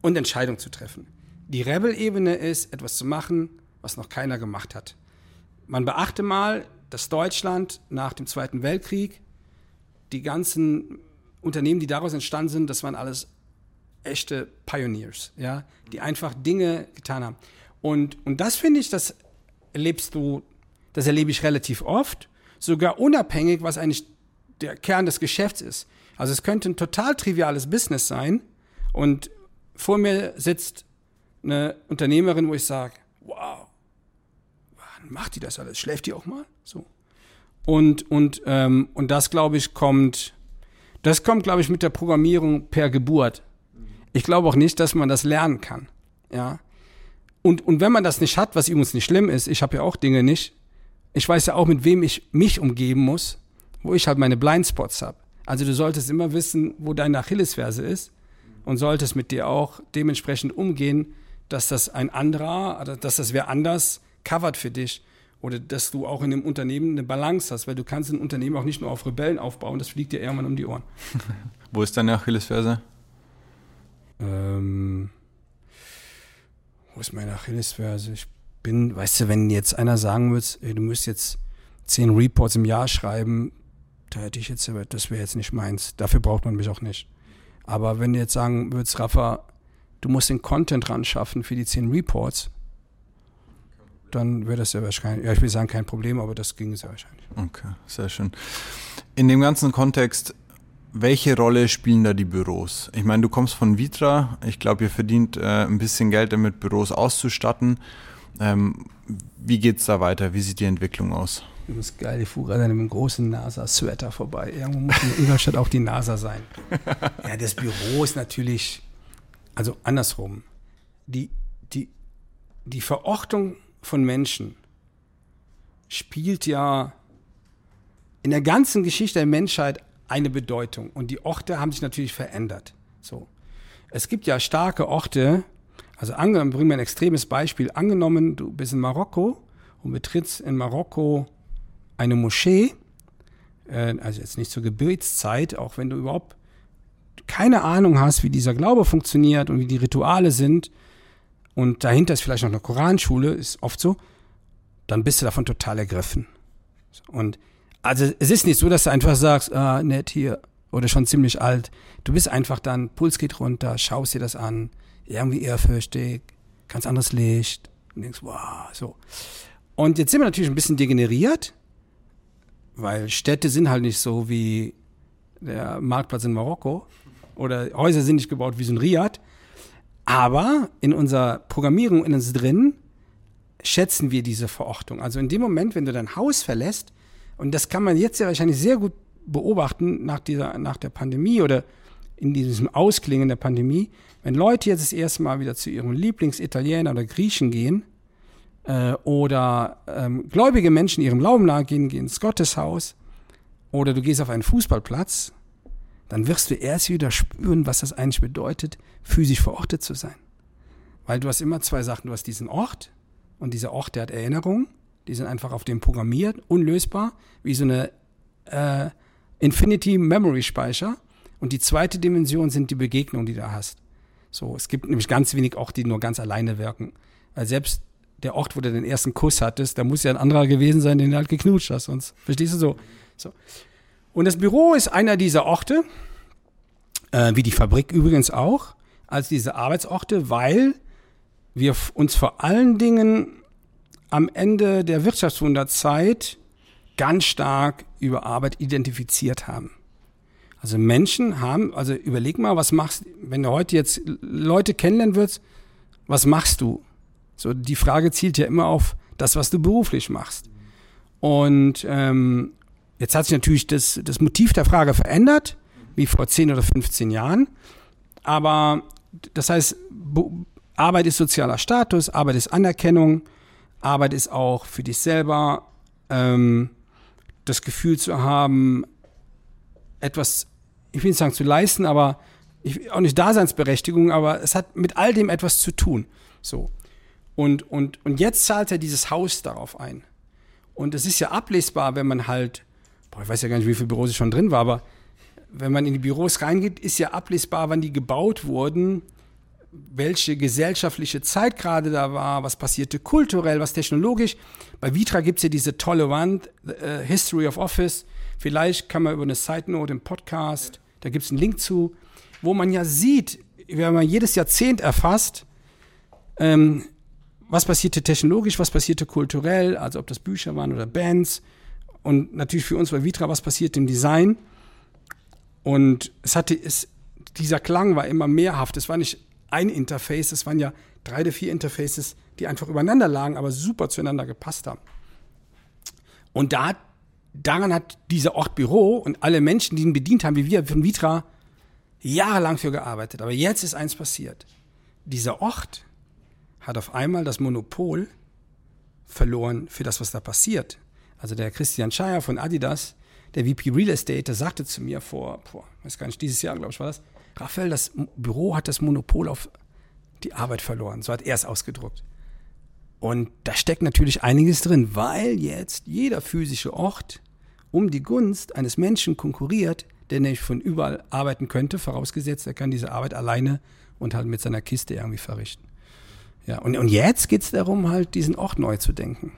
und Entscheidung zu treffen. Die Rebel-Ebene ist, etwas zu machen, was noch keiner gemacht hat. Man beachte mal, dass Deutschland nach dem Zweiten Weltkrieg die ganzen Unternehmen, die daraus entstanden sind, das waren alles echte Pioneers, ja, die einfach Dinge getan haben. Und, und das finde ich, das erlebst du, das erlebe ich relativ oft, sogar unabhängig, was eigentlich der Kern des Geschäfts ist. Also es könnte ein total triviales Business sein und vor mir sitzt eine Unternehmerin, wo ich sage, wow, macht die das alles? Schläft die auch mal? So. Und, und, ähm, und das, glaube ich, kommt, das kommt, glaube ich, mit der Programmierung per Geburt. Ich glaube auch nicht, dass man das lernen kann. Ja. Und, und wenn man das nicht hat, was übrigens nicht schlimm ist, ich habe ja auch Dinge nicht, ich weiß ja auch, mit wem ich mich umgeben muss, wo ich halt meine Blindspots habe. Also du solltest immer wissen, wo deine Achillesferse ist und solltest mit dir auch dementsprechend umgehen, dass das ein anderer, dass das wer anders covert für dich oder dass du auch in dem Unternehmen eine Balance hast, weil du kannst ein Unternehmen auch nicht nur auf Rebellen aufbauen, das fliegt dir irgendwann um die Ohren. Wo ist deine Achillesferse? Ähm, wo ist meine Achillesferse? Ich bin, weißt du, wenn jetzt einer sagen würde, du müsst jetzt zehn Reports im Jahr schreiben, da hätte ich jetzt, das wäre jetzt nicht meins. Dafür braucht man mich auch nicht. Aber wenn du jetzt sagen würdest, Rafa, du musst den Content ran schaffen für die zehn Reports, dann wäre das ja wahrscheinlich, ja, ich will sagen, kein Problem, aber das ging sehr wahrscheinlich. Okay, sehr schön. In dem ganzen Kontext, welche Rolle spielen da die Büros? Ich meine, du kommst von Vitra. Ich glaube, ihr verdient äh, ein bisschen Geld damit, Büros auszustatten. Ähm, wie es da weiter? Wie sieht die Entwicklung aus? Das ist geil, ich fuhr gerade an einem großen NASA-Sweater vorbei. Irgendwo muss in Ingolstadt auch die NASA sein. Ja, das Büro ist natürlich, also andersrum. Die, die, die Verortung von Menschen spielt ja in der ganzen Geschichte der Menschheit eine Bedeutung. Und die Orte haben sich natürlich verändert. So. Es gibt ja starke Orte, also angenommen, bringen wir ein extremes Beispiel. Angenommen, du bist in Marokko und betrittst in Marokko eine Moschee, äh, also jetzt nicht zur Gebetszeit, auch wenn du überhaupt keine Ahnung hast, wie dieser Glaube funktioniert und wie die Rituale sind, und dahinter ist vielleicht noch eine Koranschule, ist oft so, dann bist du davon total ergriffen. Und also es ist nicht so, dass du einfach sagst, ah, nett hier oder schon ziemlich alt. Du bist einfach dann, Puls geht runter, schaust dir das an, irgendwie ehrfürchtig, ganz anderes Licht und denkst, wow, so. Und jetzt sind wir natürlich ein bisschen degeneriert, weil Städte sind halt nicht so wie der Marktplatz in Marokko oder Häuser sind nicht gebaut wie so ein Riad. Aber in unserer Programmierung in uns drin schätzen wir diese Verortung. Also in dem Moment, wenn du dein Haus verlässt, und das kann man jetzt ja wahrscheinlich sehr gut beobachten nach dieser, nach der Pandemie oder in diesem Ausklingen der Pandemie, wenn Leute jetzt das erste Mal wieder zu ihrem Lieblingsitaliener oder Griechen gehen, äh, oder ähm, gläubige Menschen ihrem Glauben nachgehen, gehen ins Gotteshaus oder du gehst auf einen Fußballplatz, dann wirst du erst wieder spüren, was das eigentlich bedeutet, physisch verortet zu sein. Weil du hast immer zwei Sachen. Du hast diesen Ort und dieser Ort, der hat Erinnerungen, die sind einfach auf dem programmiert, unlösbar, wie so eine äh, Infinity Memory Speicher. Und die zweite Dimension sind die Begegnungen, die du da hast. So, es gibt nämlich ganz wenig auch, die nur ganz alleine wirken. Weil selbst der Ort, wo du den ersten Kuss hattest, da muss ja ein anderer gewesen sein, den du halt geknutscht hast. Sonst, verstehst du so? so. Und das Büro ist einer dieser Orte, äh, wie die Fabrik übrigens auch, als diese Arbeitsorte, weil wir uns vor allen Dingen am Ende der Wirtschaftswunderzeit ganz stark über Arbeit identifiziert haben. Also Menschen haben, also überleg mal, was machst, wenn du heute jetzt Leute kennenlernen würdest, was machst du? So, die Frage zielt ja immer auf das, was du beruflich machst. Und ähm, jetzt hat sich natürlich das, das Motiv der Frage verändert, wie vor 10 oder 15 Jahren. Aber das heißt, Arbeit ist sozialer Status, Arbeit ist Anerkennung, Arbeit ist auch für dich selber ähm, das Gefühl zu haben, etwas, ich will nicht sagen zu leisten, aber ich, auch nicht Daseinsberechtigung, aber es hat mit all dem etwas zu tun. So. Und, und, und jetzt zahlt er dieses Haus darauf ein. Und es ist ja ablesbar, wenn man halt, boah, ich weiß ja gar nicht, wie viele Büros ich schon drin war, aber wenn man in die Büros reingeht, ist ja ablesbar, wann die gebaut wurden, welche gesellschaftliche Zeit gerade da war, was passierte kulturell, was technologisch. Bei Vitra gibt es ja diese tolle Wand, uh, History of Office. Vielleicht kann man über eine Side Note im Podcast, da gibt es einen Link zu, wo man ja sieht, wenn man jedes Jahrzehnt erfasst, ähm, was passierte technologisch, was passierte kulturell, also ob das Bücher waren oder Bands. Und natürlich für uns bei Vitra, was passiert im Design. Und es hatte, es, dieser Klang war immer mehrhaft. Es war nicht ein Interface, es waren ja drei oder vier Interfaces, die einfach übereinander lagen, aber super zueinander gepasst haben. Und da, daran hat dieser Ort Büro und alle Menschen, die ihn bedient haben, wie wir von Vitra, jahrelang für gearbeitet. Aber jetzt ist eins passiert. Dieser Ort hat auf einmal das Monopol verloren für das, was da passiert. Also der Christian Scheier von Adidas, der VP Real Estate, der sagte zu mir vor, vor weiß gar nicht, dieses Jahr, glaube ich, war das, Raphael, das Büro hat das Monopol auf die Arbeit verloren. So hat er es ausgedruckt. Und da steckt natürlich einiges drin, weil jetzt jeder physische Ort um die Gunst eines Menschen konkurriert, der nämlich von überall arbeiten könnte, vorausgesetzt, er kann diese Arbeit alleine und halt mit seiner Kiste irgendwie verrichten. Ja, und, und jetzt geht es darum, halt diesen Ort neu zu denken.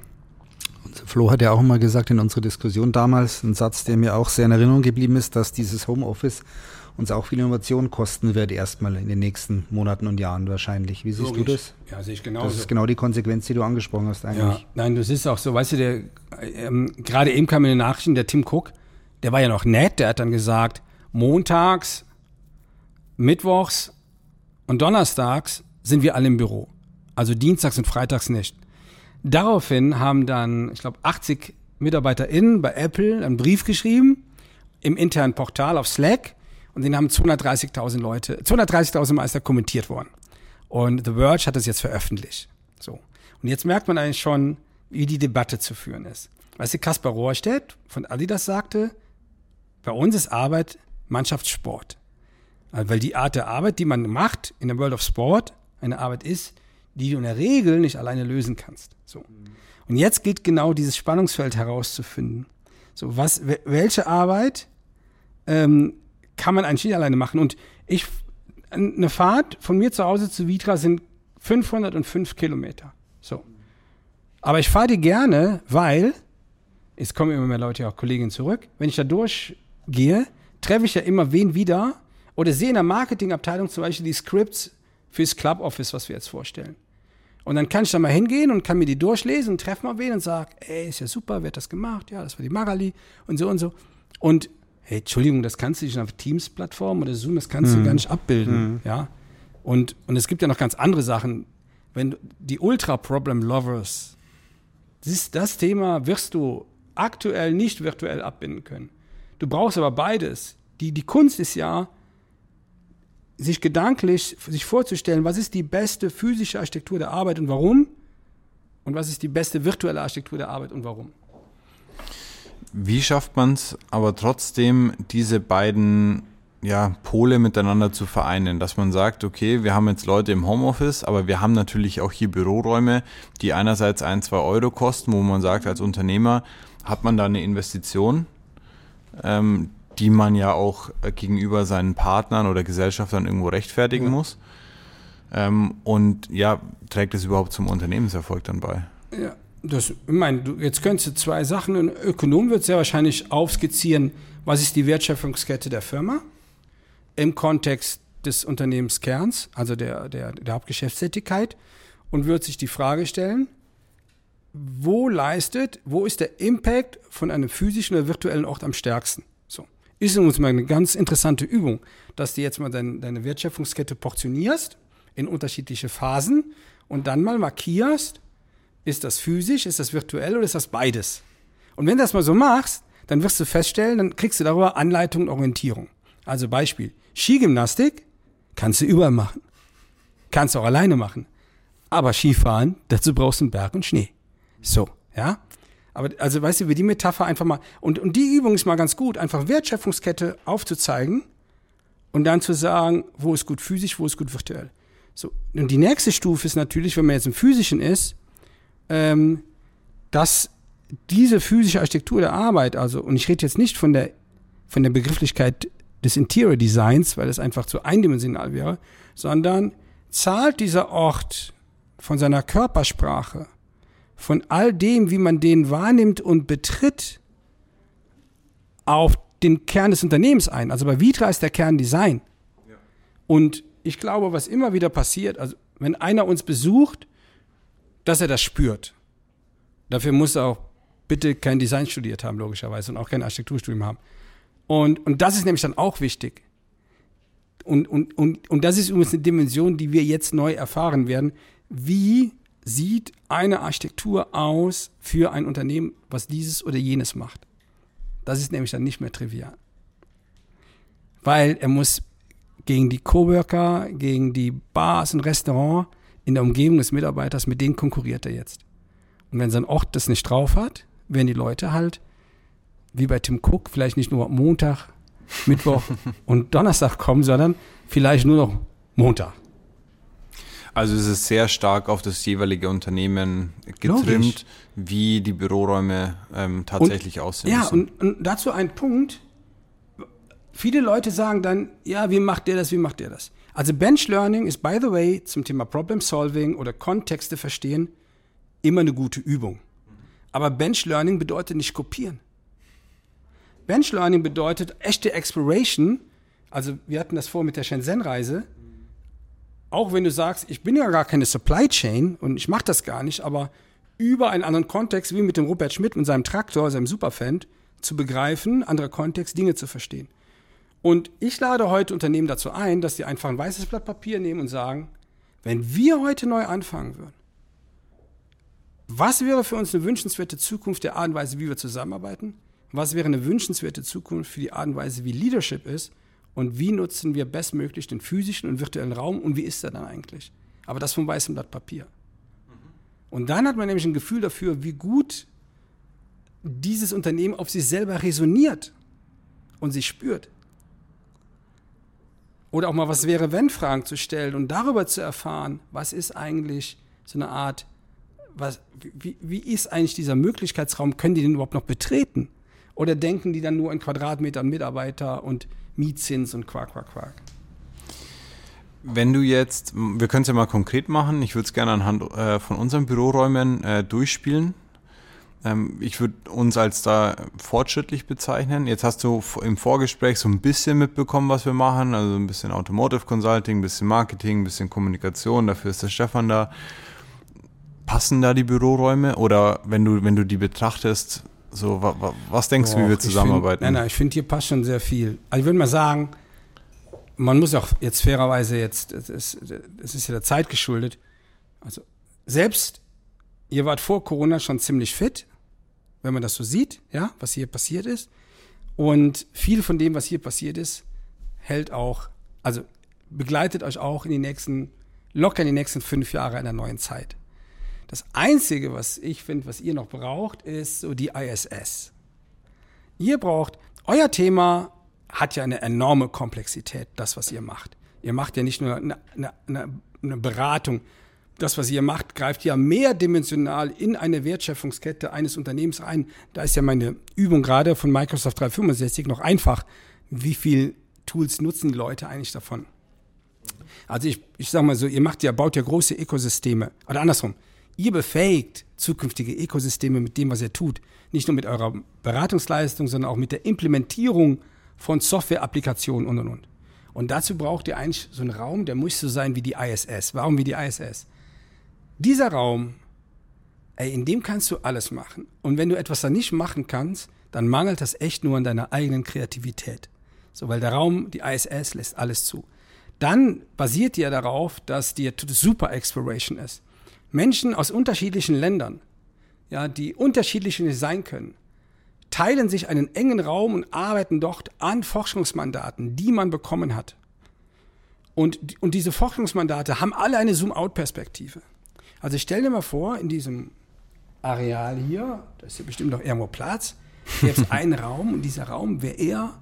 Flo hat ja auch mal gesagt in unserer Diskussion damals, ein Satz, der mir auch sehr in Erinnerung geblieben ist, dass dieses Homeoffice uns auch viel Innovation kosten wird, erstmal in den nächsten Monaten und Jahren wahrscheinlich. Wie siehst Logisch. du das? Ja, sehe ich genau. Das ist genau die Konsequenz, die du angesprochen hast eigentlich. Ja, nein, das ist auch so, weißt du, der, ähm, gerade eben kam in den Nachrichten der Tim Cook, der war ja noch nett, der hat dann gesagt, montags, mittwochs und donnerstags sind wir alle im Büro. Also dienstags und freitags nicht. Daraufhin haben dann, ich glaube, 80 MitarbeiterInnen bei Apple einen Brief geschrieben im internen Portal auf Slack und den haben 230.000 Leute, 230.000 Meister kommentiert worden. Und The Verge hat das jetzt veröffentlicht. So. Und jetzt merkt man eigentlich schon, wie die Debatte zu führen ist. Weißt du, Kaspar Rohrstedt von Adidas sagte, bei uns ist Arbeit Mannschaftssport. Weil die Art der Arbeit, die man macht in der World of Sport, eine Arbeit ist, die du in der Regel nicht alleine lösen kannst. So. Und jetzt geht genau dieses Spannungsfeld herauszufinden. So, was, welche Arbeit ähm, kann man eigentlich nicht alleine machen? Und ich, eine Fahrt von mir zu Hause zu Vitra sind 505 Kilometer. So. Aber ich fahre die gerne, weil, es kommen immer mehr Leute, auch Kolleginnen zurück, wenn ich da durchgehe, treffe ich ja immer wen wieder oder sehe in der Marketingabteilung zum Beispiel die Scripts fürs Club Office, was wir jetzt vorstellen. Und dann kann ich da mal hingehen und kann mir die durchlesen und treffe mal wen und sage, ey, ist ja super, wer hat das gemacht? Ja, das war die Magali und so und so. Und hey, Entschuldigung, das kannst du nicht auf Teams-Plattform oder Zoom, das kannst mhm. du gar nicht abbilden. Mhm. Ja. Und, und es gibt ja noch ganz andere Sachen. Wenn die Ultra-Problem-Lovers, das, das Thema wirst du aktuell nicht virtuell abbinden können. Du brauchst aber beides. Die, die Kunst ist ja, sich gedanklich sich vorzustellen, was ist die beste physische Architektur der Arbeit und warum? Und was ist die beste virtuelle Architektur der Arbeit und warum. Wie schafft man es aber trotzdem, diese beiden ja, Pole miteinander zu vereinen, dass man sagt, okay, wir haben jetzt Leute im Homeoffice, aber wir haben natürlich auch hier Büroräume, die einerseits ein, zwei Euro kosten, wo man sagt, als Unternehmer hat man da eine Investition, ähm, die man ja auch äh, gegenüber seinen Partnern oder Gesellschaftern irgendwo rechtfertigen ja. muss. Ähm, und ja, trägt es überhaupt zum Unternehmenserfolg dann bei? Ja, das, ich meine, du, jetzt könntest du zwei Sachen, ein Ökonom wird sehr wahrscheinlich aufskizzieren, was ist die Wertschöpfungskette der Firma im Kontext des Unternehmenskerns, also der, der, der Hauptgeschäftstätigkeit, und wird sich die Frage stellen, wo leistet, wo ist der Impact von einem physischen oder virtuellen Ort am stärksten? Ist uns mal eine ganz interessante Übung, dass du jetzt mal dein, deine Wertschöpfungskette portionierst in unterschiedliche Phasen und dann mal markierst, ist das physisch, ist das virtuell oder ist das beides? Und wenn du das mal so machst, dann wirst du feststellen, dann kriegst du darüber Anleitung und Orientierung. Also Beispiel, Skigymnastik kannst du überall machen. Kannst du auch alleine machen. Aber Skifahren, dazu brauchst du einen Berg und Schnee. So, ja. Aber also weißt du, wie die Metapher einfach mal und und die Übung ist mal ganz gut, einfach Wertschöpfungskette aufzuzeigen und dann zu sagen, wo ist gut physisch, wo ist gut virtuell. So und die nächste Stufe ist natürlich, wenn man jetzt im physischen ist, ähm, dass diese physische Architektur der Arbeit, also und ich rede jetzt nicht von der von der Begrifflichkeit des Interior Designs, weil das einfach zu eindimensional wäre, sondern zahlt dieser Ort von seiner Körpersprache von all dem, wie man den wahrnimmt und betritt, auf den Kern des Unternehmens ein. Also bei Vitra ist der Kern Design. Ja. Und ich glaube, was immer wieder passiert, also wenn einer uns besucht, dass er das spürt. Dafür muss er auch bitte kein Design studiert haben, logischerweise, und auch kein Architekturstudium haben. Und, und das ist nämlich dann auch wichtig. Und, und, und, und das ist übrigens eine Dimension, die wir jetzt neu erfahren werden. Wie sieht eine Architektur aus für ein Unternehmen, was dieses oder jenes macht. Das ist nämlich dann nicht mehr trivial. Weil er muss gegen die Coworker, gegen die Bars und Restaurants in der Umgebung des Mitarbeiters, mit denen konkurriert er jetzt. Und wenn sein Ort das nicht drauf hat, werden die Leute halt, wie bei Tim Cook, vielleicht nicht nur Montag, Mittwoch und Donnerstag kommen, sondern vielleicht nur noch Montag. Also es ist sehr stark auf das jeweilige Unternehmen getrimmt, Logisch. wie die Büroräume ähm, tatsächlich und, aussehen. Ja, und, und, dazu ein Punkt. Viele Leute sagen dann, ja, wie macht der das, wie macht der das? Also Bench Learning ist, by the way, zum Thema Problem Solving oder Kontexte verstehen, immer eine gute Übung. Aber Bench Learning bedeutet nicht kopieren. Bench Learning bedeutet echte Exploration. Also wir hatten das vor mit der Shenzhen-Reise. Auch wenn du sagst, ich bin ja gar keine Supply Chain und ich mache das gar nicht, aber über einen anderen Kontext, wie mit dem Robert Schmidt und seinem Traktor, seinem Superfan, zu begreifen, anderer Kontext, Dinge zu verstehen. Und ich lade heute Unternehmen dazu ein, dass sie einfach ein weißes Blatt Papier nehmen und sagen, wenn wir heute neu anfangen würden, was wäre für uns eine wünschenswerte Zukunft der Art und Weise, wie wir zusammenarbeiten? Was wäre eine wünschenswerte Zukunft für die Art und Weise, wie Leadership ist? Und wie nutzen wir bestmöglich den physischen und virtuellen Raum und wie ist er dann eigentlich? Aber das vom weißen Blatt Papier. Und dann hat man nämlich ein Gefühl dafür, wie gut dieses Unternehmen auf sich selber resoniert und sich spürt. Oder auch mal was wäre, wenn Fragen zu stellen und darüber zu erfahren, was ist eigentlich so eine Art, was, wie, wie ist eigentlich dieser Möglichkeitsraum, können die den überhaupt noch betreten? Oder denken die dann nur in Quadratmetern Mitarbeiter und Mietzins und Quark, Quark, Quark? Wenn du jetzt, wir können es ja mal konkret machen, ich würde es gerne anhand äh, von unseren Büroräumen äh, durchspielen. Ähm, ich würde uns als da fortschrittlich bezeichnen. Jetzt hast du im Vorgespräch so ein bisschen mitbekommen, was wir machen, also ein bisschen Automotive Consulting, ein bisschen Marketing, ein bisschen Kommunikation, dafür ist der Stefan da. Passen da die Büroräume oder wenn du, wenn du die betrachtest, so, wa, was denkst du, wie wir zusammenarbeiten? Find, nein, nein, ich finde, hier passt schon sehr viel. Also ich würde mal sagen, man muss auch jetzt fairerweise jetzt, es ist, es ist ja der Zeit geschuldet. Also selbst ihr wart vor Corona schon ziemlich fit, wenn man das so sieht, ja, was hier passiert ist. Und viel von dem, was hier passiert ist, hält auch, also begleitet euch auch in die nächsten, locker in die nächsten fünf Jahre einer neuen Zeit. Das Einzige, was ich finde, was ihr noch braucht, ist so die ISS. Ihr braucht, euer Thema hat ja eine enorme Komplexität, das, was ihr macht. Ihr macht ja nicht nur eine, eine, eine Beratung. Das, was ihr macht, greift ja mehrdimensional in eine Wertschöpfungskette eines Unternehmens ein. Da ist ja meine Übung gerade von Microsoft 365 noch einfach. Wie viel Tools nutzen die Leute eigentlich davon? Also ich, ich sag mal so, ihr macht ja, baut ja große Ökosysteme. Oder andersrum. Ihr befähigt zukünftige Ökosysteme mit dem, was ihr tut. Nicht nur mit eurer Beratungsleistung, sondern auch mit der Implementierung von Software-Applikationen und und und. Und dazu braucht ihr eigentlich so einen Raum, der muss so sein wie die ISS. Warum wie die ISS? Dieser Raum, ey, in dem kannst du alles machen. Und wenn du etwas da nicht machen kannst, dann mangelt das echt nur an deiner eigenen Kreativität. So, weil der Raum, die ISS lässt alles zu. Dann basiert ihr darauf, dass die Super Exploration ist. Menschen aus unterschiedlichen Ländern, ja, die unterschiedlich sein können, teilen sich einen engen Raum und arbeiten dort an Forschungsmandaten, die man bekommen hat. Und, und diese Forschungsmandate haben alle eine Zoom-out-Perspektive. Also ich stell dir mal vor, in diesem Areal hier, da ist ja bestimmt noch irgendwo Platz, gäbe es einen Raum und dieser Raum wäre eher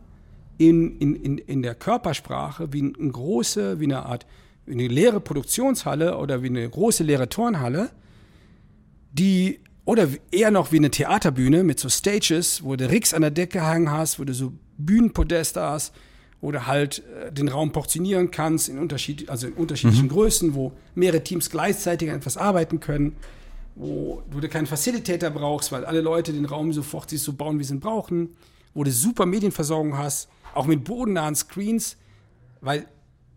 in, in, in, in der Körpersprache wie eine große, wie eine Art eine leere Produktionshalle oder wie eine große leere Turnhalle, die oder eher noch wie eine Theaterbühne mit so Stages, wo du Ricks an der Decke hangen hast, wo du so Bühnenpodeste hast, wo du halt äh, den Raum portionieren kannst in, Unterschied, also in unterschiedlichen mhm. Größen, wo mehrere Teams gleichzeitig an etwas arbeiten können, wo, wo du keinen Facilitator brauchst, weil alle Leute den Raum sofort sich so bauen, wie sie ihn brauchen, wo du super Medienversorgung hast, auch mit bodennahen Screens, weil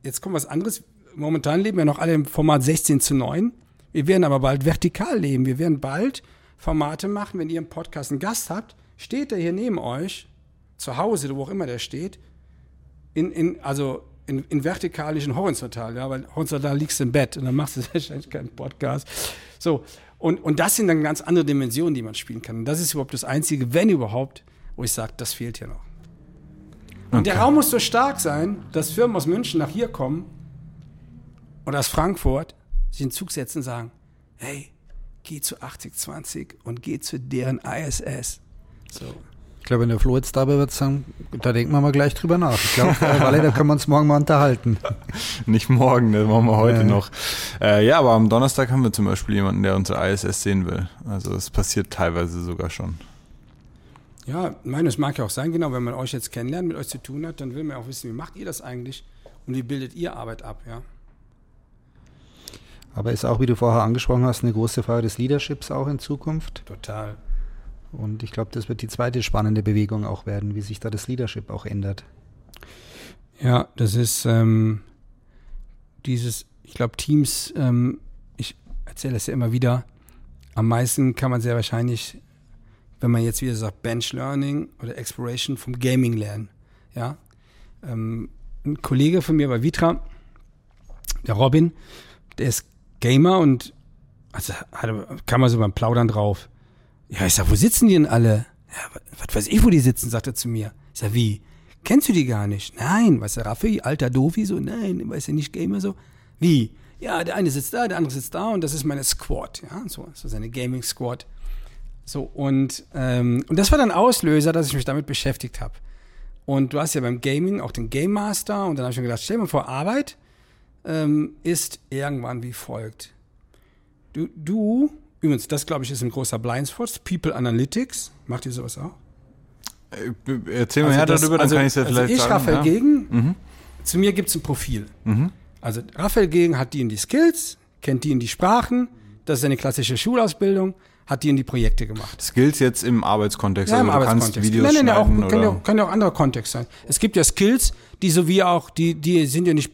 jetzt kommt was anderes, momentan leben wir noch alle im Format 16 zu 9. Wir werden aber bald vertikal leben. Wir werden bald Formate machen, wenn ihr im Podcast einen Gast habt, steht er hier neben euch, zu Hause, wo auch immer der steht, in, in, also in, in vertikalischen horizontal, ja, weil horizontal liegst du im Bett und dann machst du wahrscheinlich keinen Podcast. So, und, und das sind dann ganz andere Dimensionen, die man spielen kann. Und das ist überhaupt das Einzige, wenn überhaupt, wo ich sage, das fehlt hier noch. Und okay. der Raum muss so stark sein, dass Firmen aus München nach hier kommen oder aus Frankfurt sich in den Zug setzen und sagen, hey, geh zu 8020 und geh zu deren ISS. So. Ich glaube, wenn der Flo jetzt dabei wird, sagen, da denken wir mal gleich drüber nach. Ich glaube, äh, da können wir uns morgen mal unterhalten. Nicht morgen, das machen wir heute ja. noch. Äh, ja, aber am Donnerstag haben wir zum Beispiel jemanden, der unsere ISS sehen will. Also es passiert teilweise sogar schon. Ja, meines mag ja auch sein, genau, wenn man euch jetzt kennenlernt, mit euch zu tun hat, dann will man auch wissen, wie macht ihr das eigentlich? und wie bildet ihr Arbeit ab, ja. Aber ist auch, wie du vorher angesprochen hast, eine große Frage des Leaderships auch in Zukunft. Total. Und ich glaube, das wird die zweite spannende Bewegung auch werden, wie sich da das Leadership auch ändert. Ja, das ist ähm, dieses, ich glaube, Teams, ähm, ich erzähle das ja immer wieder, am meisten kann man sehr wahrscheinlich, wenn man jetzt wieder sagt, Bench Learning oder Exploration vom Gaming lernen. Ja, ähm, ein Kollege von mir bei Vitra, der Robin, der ist Gamer und also kam so beim Plaudern drauf. Ja, ich sag, wo sitzen die denn alle? Ja, was weiß ich, wo die sitzen, sagt er zu mir. Ich sag, wie? Kennst du die gar nicht? Nein, weißt du, Raffi, alter Dofi, so, nein, weißt du, nicht Gamer, so. Wie? Ja, der eine sitzt da, der andere sitzt da und das ist meine Squad, ja, so, so seine Gaming Squad. So, und, ähm, und das war dann Auslöser, dass ich mich damit beschäftigt habe. Und du hast ja beim Gaming auch den Game Master und dann habe ich mir gedacht, stell mal vor, Arbeit ähm, ist irgendwann wie folgt. Du, du übrigens, das glaube ich ist ein großer Blindspot, People Analytics, macht ihr sowas auch? Äh, Erzähl mal also her das, darüber, dann also, kann ich es ja also vielleicht ich, sagen. Raphael ja. Gegen, Mhm. zu mir gibt es ein Profil. Mhm. Also Raphael Gegen hat die in die Skills, kennt die in die Sprachen, das ist eine klassische Schulausbildung, hat die in die Projekte gemacht. Skills jetzt im Arbeitskontext. Ja, im also du kannst Arbeitskontext. Videos Nein, nein, ja, schneiden auch, kann, ja, auch- kann ja auch anderer Kontext sein. Es gibt ja Skills, die so wie auch, die, die sind ja nicht,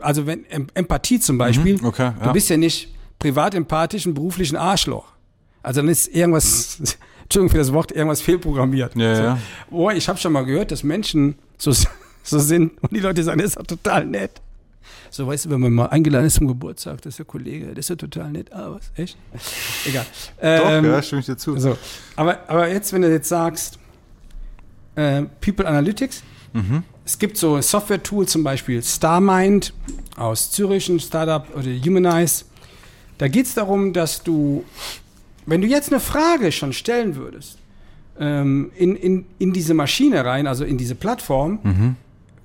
also wenn Em- Empathie zum Beispiel, Mhm, okay, du ja. bist ja nicht privat empathisch und beruflich ein Arschloch. Also dann ist irgendwas, Entschuldigung für das Wort, irgendwas fehlprogrammiert. Ja, so. ja. Boah, ich habe schon mal gehört, dass Menschen so, so sind und die Leute sagen, das ist doch total nett. So, weißt du, wenn man mal eingeladen ist zum Geburtstag, das ist der Kollege, das ist ja total nett. Ah, was? Echt? Egal. Doch, Ähm, ja, stimme ich dir zu. so, aber, aber jetzt, wenn du jetzt sagst, äh, People Analytics, Mhm. Es gibt so Software-Tools, zum Beispiel StarMind aus Zürich, ein Startup oder Humanize. Da geht es darum, dass du, wenn du jetzt eine Frage schon stellen würdest, ähm, in, in, in diese Maschine rein, also in diese Plattform, Mhm.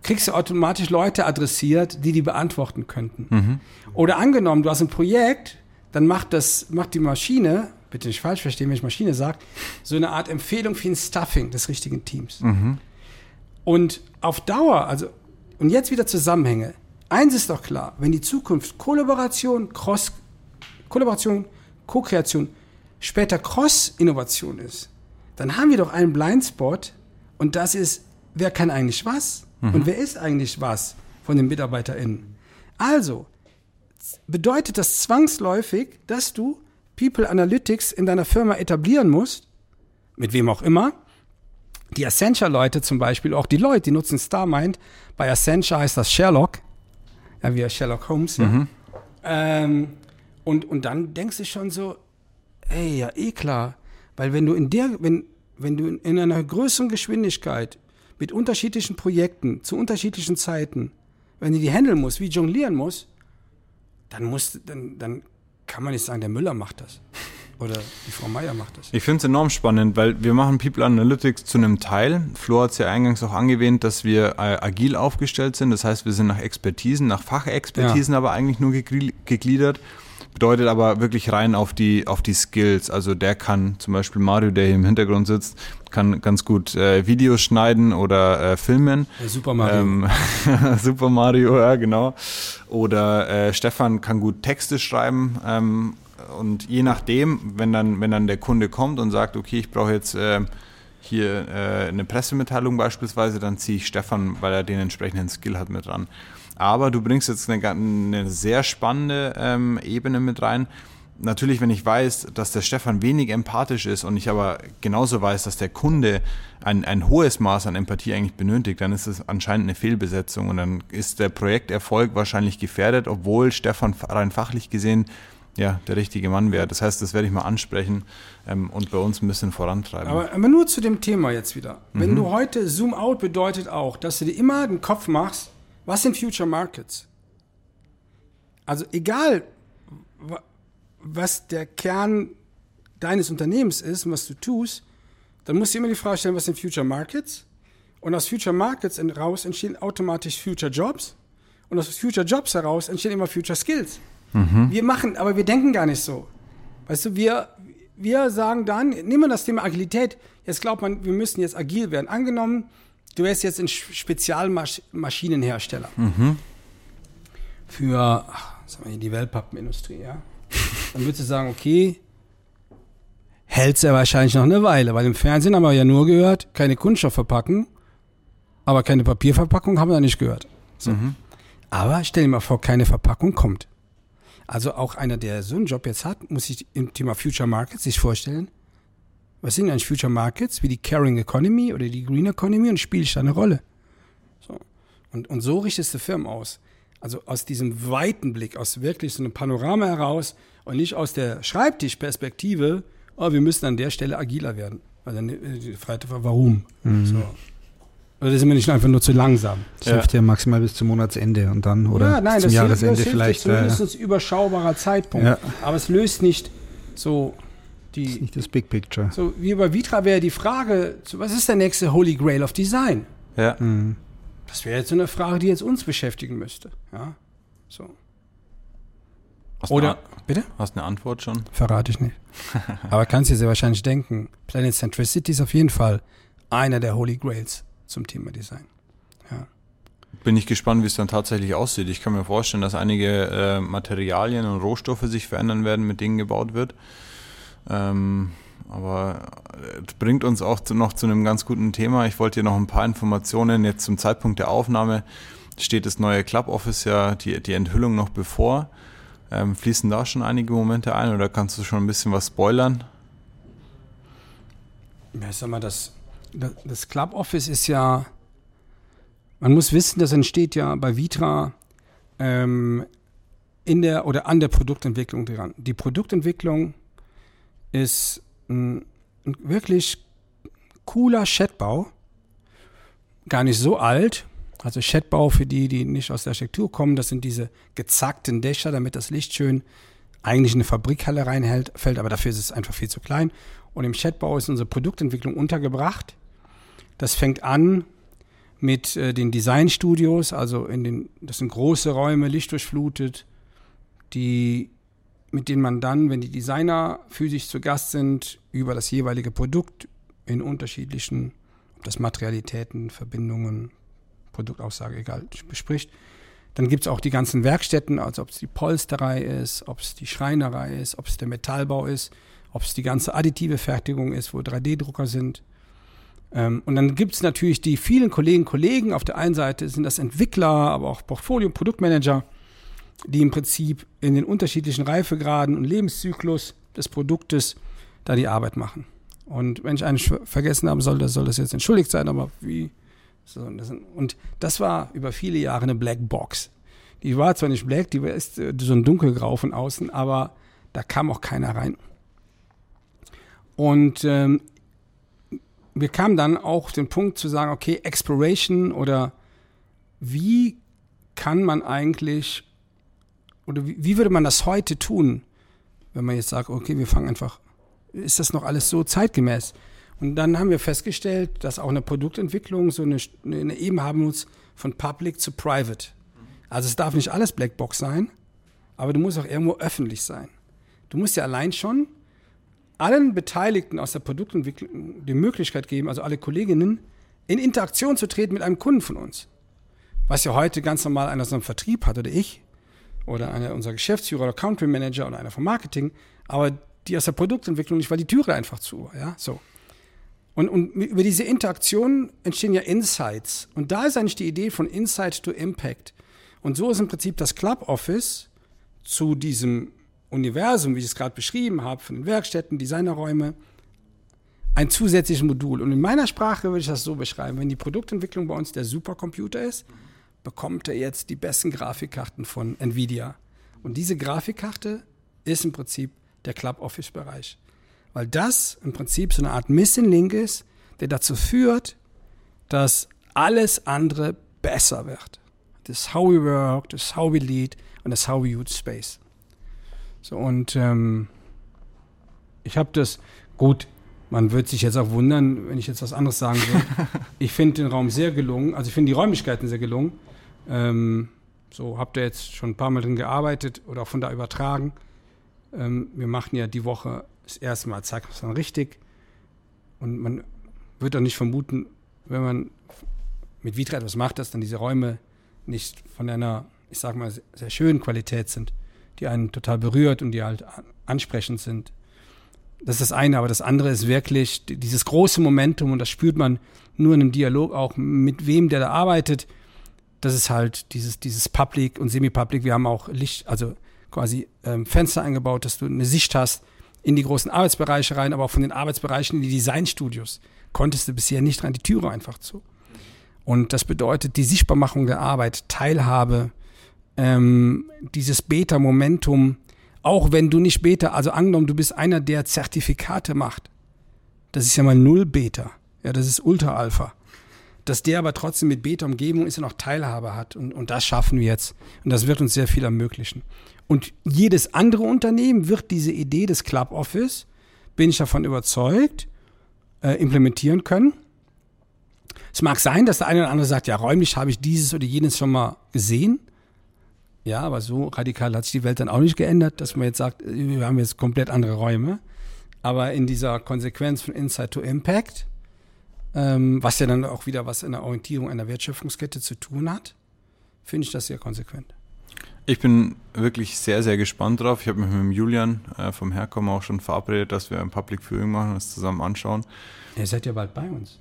kriegst du automatisch Leute adressiert, die die beantworten könnten. Mhm. Oder angenommen, du hast ein Projekt, dann macht das, macht die Maschine, bitte nicht falsch verstehen, wenn ich Maschine sage, so eine Art Empfehlung für ein Stuffing des richtigen Teams. Mhm. Und auf Dauer, also, und jetzt wieder Zusammenhänge. Eins ist doch klar, wenn die Zukunft Kollaboration, Cross, Kollaboration, Co-Kreation, später Cross-Innovation ist, dann haben wir doch einen Blindspot und das ist, wer kann eigentlich was und wer ist eigentlich was von den MitarbeiterInnen. Also, bedeutet das zwangsläufig, dass du People Analytics in deiner Firma etablieren musst, mit wem auch immer. Die Accenture-Leute zum Beispiel, auch die Leute, die nutzen StarMind. Bei Accenture heißt das Sherlock. Ja, wie Sherlock Holmes, ja. Ähm, und, und dann denkst du schon so, ey, ja, eh klar. Weil wenn du in der, wenn, wenn du in, in einer größeren Geschwindigkeit mit unterschiedlichen Projekten zu unterschiedlichen Zeiten, wenn du die handeln musst, wie jonglieren musst, dann musst, dann, dann kann man nicht sagen, der Müller macht das. Oder die Frau Meier macht das. Ich finde es enorm spannend, weil wir machen People Analytics zu einem Teil. Flo hat es ja eingangs auch angewähnt, dass wir äh, agil aufgestellt sind. Das heißt, wir sind nach Expertisen, nach Fachexpertisen aber eigentlich nur gegli- gegliedert. Bedeutet aber wirklich rein auf die, auf die Skills. Also der kann zum Beispiel Mario, der hier im Hintergrund sitzt, kann ganz gut äh, Videos schneiden oder äh, filmen. Super Mario. Ähm, Super Mario, ja, genau. Oder äh, Stefan kann gut Texte schreiben. Ähm, und je nachdem, wenn dann, wenn dann der Kunde kommt und sagt, okay, ich brauche jetzt äh, hier äh, eine Pressemitteilung beispielsweise, dann ziehe ich Stefan, weil er den entsprechenden Skill hat, mit ran. Aber du bringst jetzt eine, eine sehr spannende ähm, Ebene mit rein. Natürlich, wenn ich weiß, dass der Stefan wenig empathisch ist und ich aber genauso weiß, dass der Kunde ein, ein hohes Maß an Empathie eigentlich benötigt, dann ist es anscheinend eine Fehlbesetzung und dann ist der Projekterfolg wahrscheinlich gefährdet, obwohl Stefan rein fachlich gesehen ja der richtige Mann wäre. Das heißt, das werde ich mal ansprechen ähm, und bei uns ein bisschen vorantreiben. Aber, aber nur zu dem Thema jetzt wieder. Wenn du heute Zoom Out bedeutet auch, dass du dir immer den Kopf machst, was sind Future Markets? Also egal, wa- was der Kern deines Unternehmens ist und was du tust, dann musst du immer die Frage stellen, was sind Future Markets? Und aus Future Markets heraus entstehen automatisch Future Jobs. Und aus Future Jobs heraus entstehen immer Future Skills. Wir machen, aber wir denken gar nicht so. Weißt du, wir, wir sagen dann, nehmen wir das Thema Agilität. Jetzt glaubt man, wir müssen jetzt agil werden. Angenommen, du wärst jetzt ein Spezialmaschinenhersteller mhm. für ach, sagen wir, die Wellpappenindustrie, ja. Dann würdest du sagen, okay, hält's ja wahrscheinlich noch eine Weile, weil im Fernsehen haben wir ja nur gehört, keine Kunststoffverpackung, aber keine Papierverpackung haben wir nicht gehört. So. Mhm. Aber stell dir mal vor, keine Verpackung kommt. Also auch einer, der so einen Job jetzt hat, muss sich im Thema Future Markets sich vorstellen, was sind eigentlich Future Markets, wie die Caring Economy oder die Green Economy und spielt da eine Rolle. So. Und, und so richtest du Firmen aus. Also aus diesem weiten Blick, aus wirklich so einem Panorama heraus und nicht aus der Schreibtischperspektive, oh, wir müssen an der Stelle agiler werden. Weil dann äh, die Frage war, warum? Mhm. So. Oder sind wir nicht einfach nur zu langsam? Das ja. hilft ja maximal bis zum Monatsende und dann oder ja, nein, zum Jahresende hilft, das vielleicht. Zumindest äh, überschaubarer Zeitpunkt. Ja. Aber es löst nicht so die. Das ist nicht das Big Picture. So wie bei Vitra wäre die Frage, was ist der nächste Holy Grail of Design? Ja. Mhm. Das wäre jetzt so eine Frage, die jetzt uns beschäftigen müsste. Ja. So. Hast Oder, bitte? Hast eine Antwort schon? Verrate ich nicht. Aber kannst du dir sehr wahrscheinlich denken, Planet Centricity ist auf jeden Fall einer der Holy Grails zum Thema Design. Ja. Bin ich gespannt, wie es dann tatsächlich aussieht. Ich kann mir vorstellen, dass einige äh, Materialien und Rohstoffe sich verändern werden, mit denen gebaut wird. Ähm, aber es bringt uns auch zu, noch zu einem ganz guten Thema. Ich wollte dir noch ein paar Informationen. Jetzt zum Zeitpunkt der Aufnahme steht das neue Club Office ja die, die Enthüllung noch bevor. Ähm, fließen da schon einige Momente ein oder kannst du schon ein bisschen was spoilern? Ja, ich sag mal, das, das Club Office ist ja, man muss wissen, das entsteht ja bei Vitra ähm, in der oder an der Produktentwicklung dran. Die Produktentwicklung ist ein, ein wirklich cooler Chatbau, gar nicht so alt. Also Chatbau für die, die nicht aus der Architektur kommen, das sind diese gezackten Dächer, damit das Licht schön eigentlich in eine Fabrikhalle reinhält, fällt, aber dafür ist es einfach viel zu klein. Und im Chatbau ist unsere Produktentwicklung untergebracht. Das fängt an mit äh, den Designstudios, also in den, das sind große Räume, lichtdurchflutet, die mit denen man dann, wenn die Designer physisch zu Gast sind, über das jeweilige Produkt in unterschiedlichen, ob das Materialitäten, Verbindungen, Produktaussage, egal, bespricht. Dann gibt es auch die ganzen Werkstätten, also ob es die Polsterei ist, ob es die Schreinerei ist, ob es der Metallbau ist, ob es die ganze additive Fertigung ist, wo 3D-Drucker sind. Ähm, und dann gibt es natürlich die vielen Kollegen, Kollegen. Auf der einen Seite sind das Entwickler, aber auch Portfolio- Produktmanager die im Prinzip in den unterschiedlichen Reifegraden und Lebenszyklus des Produktes da die Arbeit machen. Und wenn ich einen vergessen haben sollte, soll das jetzt entschuldigt sein, aber wie. So, und das war über viele Jahre eine Black Box. Die war zwar nicht black, die ist äh, so ein dunkelgrau von außen, aber da kam auch keiner rein. Und ähm, wir kamen dann auch den Punkt zu sagen, okay, Exploration oder wie kann man eigentlich oder wie, wie würde man das heute tun, wenn man jetzt sagt, okay, wir fangen einfach, ist das noch alles so zeitgemäß? Und dann haben wir festgestellt, dass auch eine Produktentwicklung so eine, eine Ebene haben muss von Public zu Private. Also es darf nicht alles Blackbox sein, aber du musst auch irgendwo öffentlich sein. Du musst ja allein schon allen Beteiligten aus der Produktentwicklung die Möglichkeit geben, also alle Kolleginnen, in Interaktion zu treten mit einem Kunden von uns. Was ja heute ganz normal einer so einen Vertrieb hat oder ich, oder einer unserer Geschäftsführer oder Country Manager oder einer vom Marketing, aber die aus der Produktentwicklung nicht, weil die Türe einfach zu. Ja, so. Und, und über diese Interaktion entstehen ja Insights. Und da ist eigentlich die Idee von Insight to Impact. Und so ist im Prinzip das Club Office zu diesem Universum, wie ich es gerade beschrieben habe, von den Werkstätten, Designerräume, ein zusätzliches Modul. Und in meiner Sprache würde ich das so beschreiben, wenn die Produktentwicklung bei uns der Supercomputer ist, bekommt er jetzt die besten Grafikkarten von Nvidia. Und diese Grafikkarte ist im Prinzip der Club Office Bereich. Weil das im Prinzip so eine Art Missing Link ist, der dazu führt, dass alles andere besser wird. Das ist how we work, das ist how we lead und das ist how we use space. So und ähm, ich habe das, gut, man wird sich jetzt auch wundern, wenn ich jetzt was anderes sagen würde. ich finde den Raum sehr gelungen, also ich finde die Räumlichkeiten sehr gelungen. Ähm, so habt ihr jetzt schon ein paar Mal drin gearbeitet oder auch von da übertragen. Ähm, wir machen ja die Woche das erste Mal Zeitungsfang richtig. Und man wird auch nicht vermuten, wenn man mit Vitra etwas macht, dass dann diese Räume nicht von einer, ich sag mal, sehr schönen Qualität sind, die einen total berührt und die halt ansprechend sind. Das ist das eine, aber das andere ist wirklich dieses große Momentum und das spürt man nur in einem Dialog auch mit wem, der da arbeitet. Das ist halt dieses, dieses Public und Semi-Public. Wir haben auch Licht, also quasi ähm, Fenster eingebaut, dass du eine Sicht hast in die großen Arbeitsbereiche rein, aber auch von den Arbeitsbereichen in die Designstudios konntest du bisher nicht rein, die Türe einfach zu. Und das bedeutet die Sichtbarmachung der Arbeit, Teilhabe, ähm, dieses Beta-Momentum, auch wenn du nicht Beta, also angenommen, du bist einer, der Zertifikate macht, das ist ja mal Null Beta, ja, das ist Ultra Alpha. Dass der aber trotzdem mit Beta-Umgebung ist und auch Teilhabe hat. Und, und das schaffen wir jetzt. Und das wird uns sehr viel ermöglichen. Und jedes andere Unternehmen wird diese Idee des Club Office, bin ich davon überzeugt, äh, implementieren können. Es mag sein, dass der eine oder andere sagt, ja, räumlich habe ich dieses oder jenes schon mal gesehen. Ja, aber so radikal hat sich die Welt dann auch nicht geändert, dass man jetzt sagt, wir haben jetzt komplett andere Räume. Aber in dieser Konsequenz von Insight to Impact, ähm, was ja dann auch wieder was in der Orientierung einer Wertschöpfungskette zu tun hat, finde ich das sehr konsequent. Ich bin wirklich sehr, sehr gespannt drauf. Ich habe mich mit dem Julian äh, vom Herkommen auch schon verabredet, dass wir ein Public Viewing machen und es zusammen anschauen. Ihr seid ja bald bei uns.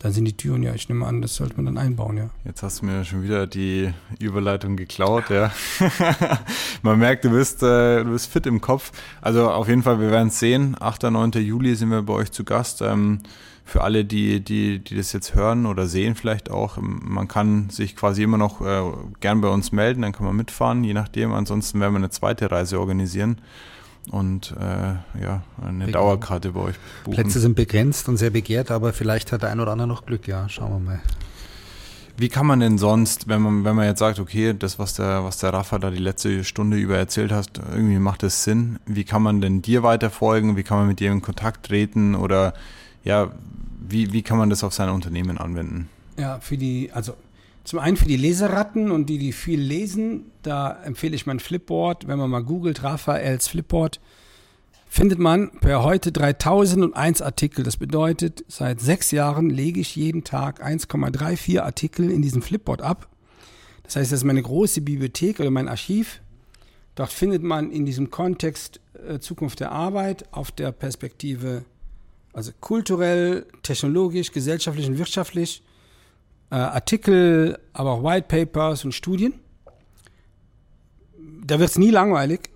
Dann sind die Türen ja, ich nehme an, das sollte man dann einbauen, ja. Jetzt hast du mir schon wieder die Überleitung geklaut, ja. man merkt, du bist, äh, du bist fit im Kopf. Also auf jeden Fall, wir werden es sehen. 8. 9. Juli sind wir bei euch zu Gast. Ähm, für alle, die, die, die das jetzt hören oder sehen vielleicht auch, ähm, man kann sich quasi immer noch äh, gern bei uns melden, dann kann man mitfahren, je nachdem. Ansonsten werden wir eine zweite Reise organisieren und äh, ja, eine genau. Dauerkarte bei euch buchen. Plätze sind begrenzt und sehr begehrt, aber vielleicht hat der ein oder andere noch Glück, ja, schauen wir mal. Wie kann man denn sonst, wenn man, wenn man jetzt sagt, okay, das, was der, was der Rafa da die letzte Stunde über erzählt hast, irgendwie macht das Sinn, wie kann man denn dir weiterfolgen? Wie kann man mit dir in Kontakt treten? Oder ja, wie, wie kann man das auf sein Unternehmen anwenden? Ja, für die, also zum einen für die Leseratten und die, die viel lesen, da empfehle ich mein Flipboard. Wenn man mal googelt, Raphaels Flipboard, findet man per heute 3001 Artikel. Das bedeutet, seit sechs Jahren lege ich jeden Tag 1,34 Artikel in diesem Flipboard ab. Das heißt, das ist meine große Bibliothek oder mein Archiv. Dort findet man in diesem Kontext äh, Zukunft der Arbeit auf der Perspektive, also kulturell, technologisch, gesellschaftlich und wirtschaftlich, äh, Artikel, aber auch White Papers und Studien. Da wird es nie langweilig.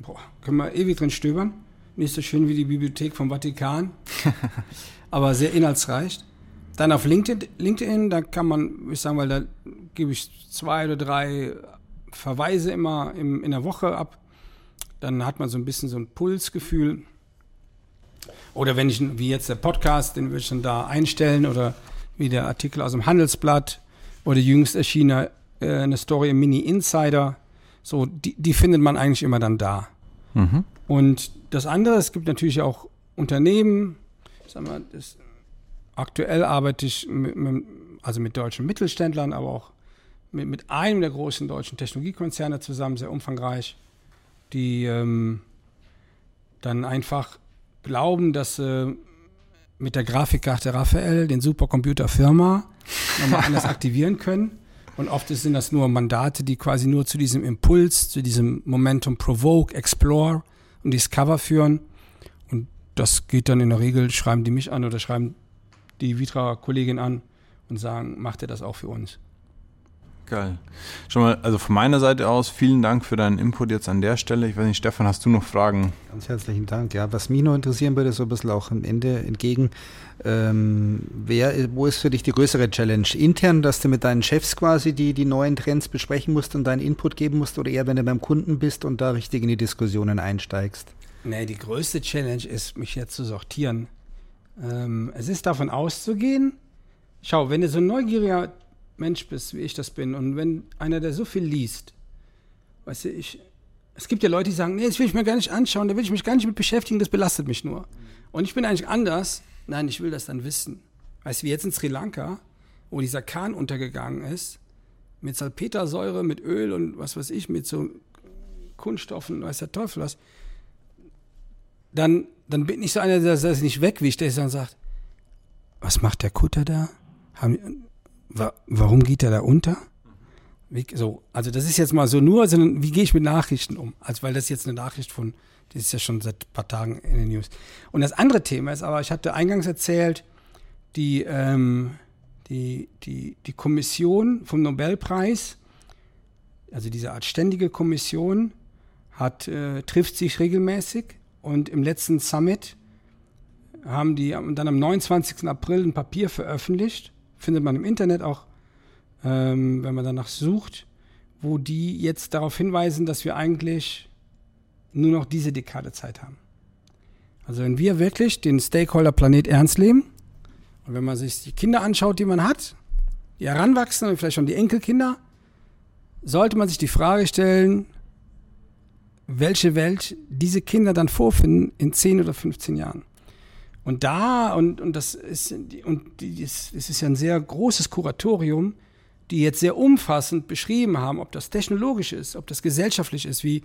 Boah, können wir ewig drin stöbern. Nicht so schön wie die Bibliothek vom Vatikan, aber sehr inhaltsreich. Dann auf LinkedIn, LinkedIn, da kann man, ich sagen, weil da gebe ich zwei oder drei Verweise immer im, in der Woche ab. Dann hat man so ein bisschen so ein Pulsgefühl. Oder wenn ich, wie jetzt der Podcast, den würde ich dann da einstellen oder wie der Artikel aus dem Handelsblatt oder jüngst erschienene äh, eine Story im Mini Insider. So, die, die findet man eigentlich immer dann da. Mhm. Und das andere, es gibt natürlich auch Unternehmen, sag mal, das, aktuell arbeite ich mit, mit, also mit deutschen Mittelständlern, aber auch mit, mit einem der großen deutschen Technologiekonzerne zusammen, sehr umfangreich, die ähm, dann einfach glauben, dass äh, mit der Grafikkarte Raphael, den Supercomputer Firma, nochmal anders aktivieren können. Und oft sind das nur Mandate, die quasi nur zu diesem Impuls, zu diesem Momentum Provoke, Explore und Discover führen. Und das geht dann in der Regel, schreiben die mich an oder schreiben die Vitra-Kollegin an und sagen, macht ihr das auch für uns? Geil. Schon mal, also von meiner Seite aus, vielen Dank für deinen Input jetzt an der Stelle. Ich weiß nicht, Stefan, hast du noch Fragen? Ganz herzlichen Dank. Ja, was mich noch interessieren würde, so ein bisschen auch am Ende entgegen, ähm, wer, wo ist für dich die größere Challenge? Intern, dass du mit deinen Chefs quasi die, die neuen Trends besprechen musst und deinen Input geben musst oder eher, wenn du beim Kunden bist und da richtig in die Diskussionen einsteigst? Nee, die größte Challenge ist, mich jetzt zu sortieren. Ähm, es ist davon auszugehen, schau, wenn du so ein neugieriger Mensch bist, wie ich das bin, und wenn einer, der so viel liest, weißt du, ich, es gibt ja Leute, die sagen, nee, das will ich mir gar nicht anschauen, da will ich mich gar nicht mit beschäftigen, das belastet mich nur. Und ich bin eigentlich anders. Nein, ich will das dann wissen. Weißt du, wie jetzt in Sri Lanka, wo dieser Kahn untergegangen ist, mit Salpetersäure, mit Öl und was weiß ich, mit so Kunststoffen, weiß der Teufel was, dann, dann bin ich so einer, der das nicht wegwischt, der dann sagt, was macht der Kutter da? Haben, wa warum geht der da unter? Wie, so, also das ist jetzt mal so nur, sondern wie gehe ich mit Nachrichten um? Also weil das jetzt eine Nachricht von, die ist ja schon seit ein paar Tagen in den News. Und das andere Thema ist aber, ich hatte eingangs erzählt, die, ähm, die, die, die Kommission vom Nobelpreis, also diese Art ständige Kommission, hat, äh, trifft sich regelmäßig und im letzten Summit haben die dann am 29. April ein Papier veröffentlicht, findet man im Internet auch, ähm, wenn man danach sucht, wo die jetzt darauf hinweisen, dass wir eigentlich nur noch diese Dekade Zeit haben. Also wenn wir wirklich den Stakeholder Planet ernst nehmen und wenn man sich die Kinder anschaut, die man hat, die heranwachsen und vielleicht schon die Enkelkinder, sollte man sich die Frage stellen, welche Welt diese Kinder dann vorfinden in 10 oder 15 Jahren. Und da, und, und das ist, und es ist ja ein sehr großes Kuratorium, die jetzt sehr umfassend beschrieben haben, ob das technologisch ist, ob das gesellschaftlich ist, wie,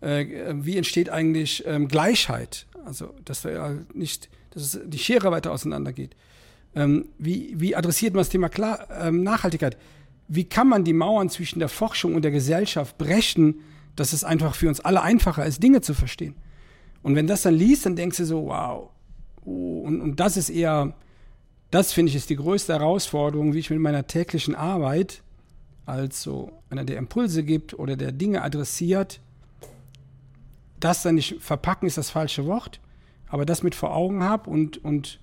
äh, wie entsteht eigentlich ähm, Gleichheit, also dass wir ja nicht, dass die Schere weiter auseinander geht. Ähm, wie, wie adressiert man das Thema Klar, ähm, Nachhaltigkeit? Wie kann man die Mauern zwischen der Forschung und der Gesellschaft brechen, dass es einfach für uns alle einfacher ist, Dinge zu verstehen? Und wenn das dann liest, dann denkst du so, wow, und, und das ist eher, das finde ich ist die größte Herausforderung, wie ich mit meiner täglichen Arbeit als so einer, der Impulse gibt oder der Dinge adressiert, das dann nicht verpacken ist das falsche Wort, aber das mit vor Augen habe und, und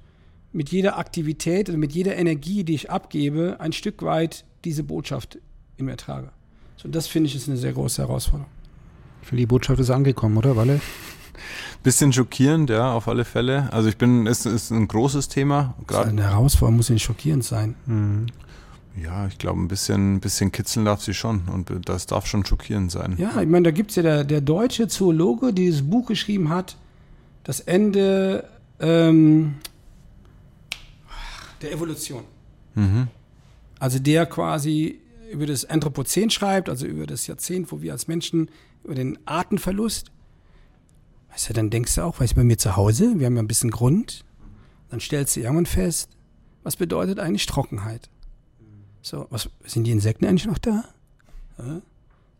mit jeder Aktivität, also mit jeder Energie, die ich abgebe, ein Stück weit diese Botschaft in mir trage. So, das finde ich ist eine sehr große Herausforderung. Ich finde, die Botschaft ist angekommen, oder, Walle? Bisschen schockierend, ja, auf alle Fälle. Also ich bin, es ist ein großes Thema. Gerade eine Herausforderung muss nicht schockierend sein. Mhm. Ja, ich glaube, ein bisschen, bisschen kitzeln darf sie schon und das darf schon schockierend sein. Ja, ich meine, da gibt es ja der, der deutsche Zoologe, der dieses Buch geschrieben hat, das Ende ähm, der Evolution. Mhm. Also der quasi über das Anthropozän schreibt, also über das Jahrzehnt, wo wir als Menschen über den Artenverlust Weißt du, dann denkst du auch, weißt du, bei mir zu Hause, wir haben ja ein bisschen Grund, dann stellst du irgendwann fest, was bedeutet eigentlich Trockenheit? So, was sind die Insekten eigentlich noch da? Ja?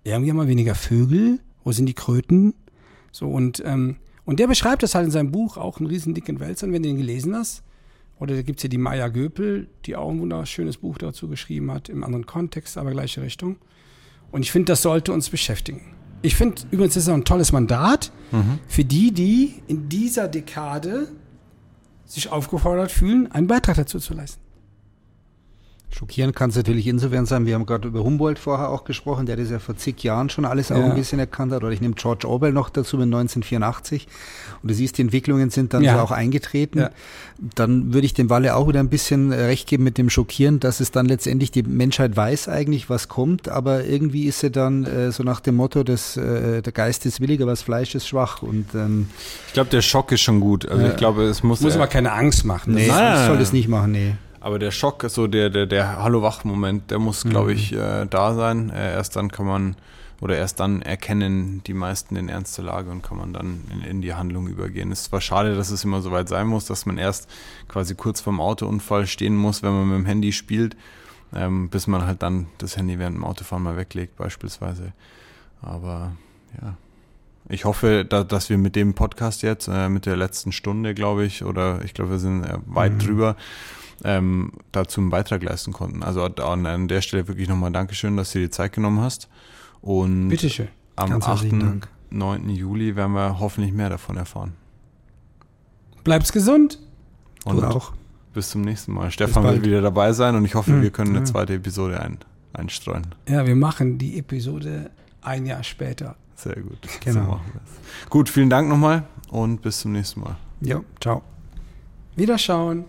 Irgendwie haben wir weniger Vögel, wo sind die Kröten? So, und, ähm, und der beschreibt das halt in seinem Buch, auch einen riesen dicken Wälzern, wenn du ihn gelesen hast. Oder da gibt es ja die Maya Göpel, die auch ein wunderschönes Buch dazu geschrieben hat, im anderen Kontext, aber gleiche Richtung. Und ich finde, das sollte uns beschäftigen. Ich finde übrigens, das ist auch ein tolles Mandat mhm. für die, die in dieser Dekade sich aufgefordert fühlen, einen Beitrag dazu zu leisten. Schockierend kann es natürlich insofern sein, wir haben gerade über Humboldt vorher auch gesprochen, der das ja vor zig Jahren schon alles auch ja. ein bisschen erkannt hat. Oder ich nehme George Orwell noch dazu mit 1984. Und du siehst, die Entwicklungen sind dann ja. so auch eingetreten. Ja. Dann würde ich dem Walle auch wieder ein bisschen recht geben mit dem Schockieren, dass es dann letztendlich die Menschheit weiß eigentlich, was kommt, aber irgendwie ist sie dann äh, so nach dem Motto, dass äh, der Geist ist willig, aber das Fleisch ist schwach. Und ähm, ich glaube, der Schock ist schon gut. Also ich glaube, es muss. Muss aber keine Angst machen. Nee, das soll es nicht machen, nee. Aber der Schock, so der, der, der Hallo-Wach-Moment, der muss, glaube mhm. ich, äh, da sein. Äh, erst dann kann man, oder erst dann erkennen die meisten den Ernst der Lage und kann man dann in, in die Handlung übergehen. Es ist zwar schade, dass es immer so weit sein muss, dass man erst quasi kurz vorm Autounfall stehen muss, wenn man mit dem Handy spielt, ähm, bis man halt dann das Handy während dem Autofahren mal weglegt, beispielsweise. Aber ja. Ich hoffe, da, dass wir mit dem Podcast jetzt, äh, mit der letzten Stunde, glaube ich, oder ich glaube, wir sind äh, weit mhm. drüber, ähm, dazu einen Beitrag leisten konnten. Also an, an der Stelle wirklich nochmal Dankeschön, dass du dir die Zeit genommen hast. Und Bitteschön. am Ganz 8. 9. Juli werden wir hoffentlich mehr davon erfahren. Bleib's gesund. Und du auch. Bis zum nächsten Mal. Stefan wird wieder dabei sein und ich hoffe, mhm. wir können eine zweite Episode ein, einstreuen. Ja, wir machen die Episode ein Jahr später. Sehr gut. Genau. So gut, vielen Dank nochmal und bis zum nächsten Mal. Ja, ciao. Wiederschauen.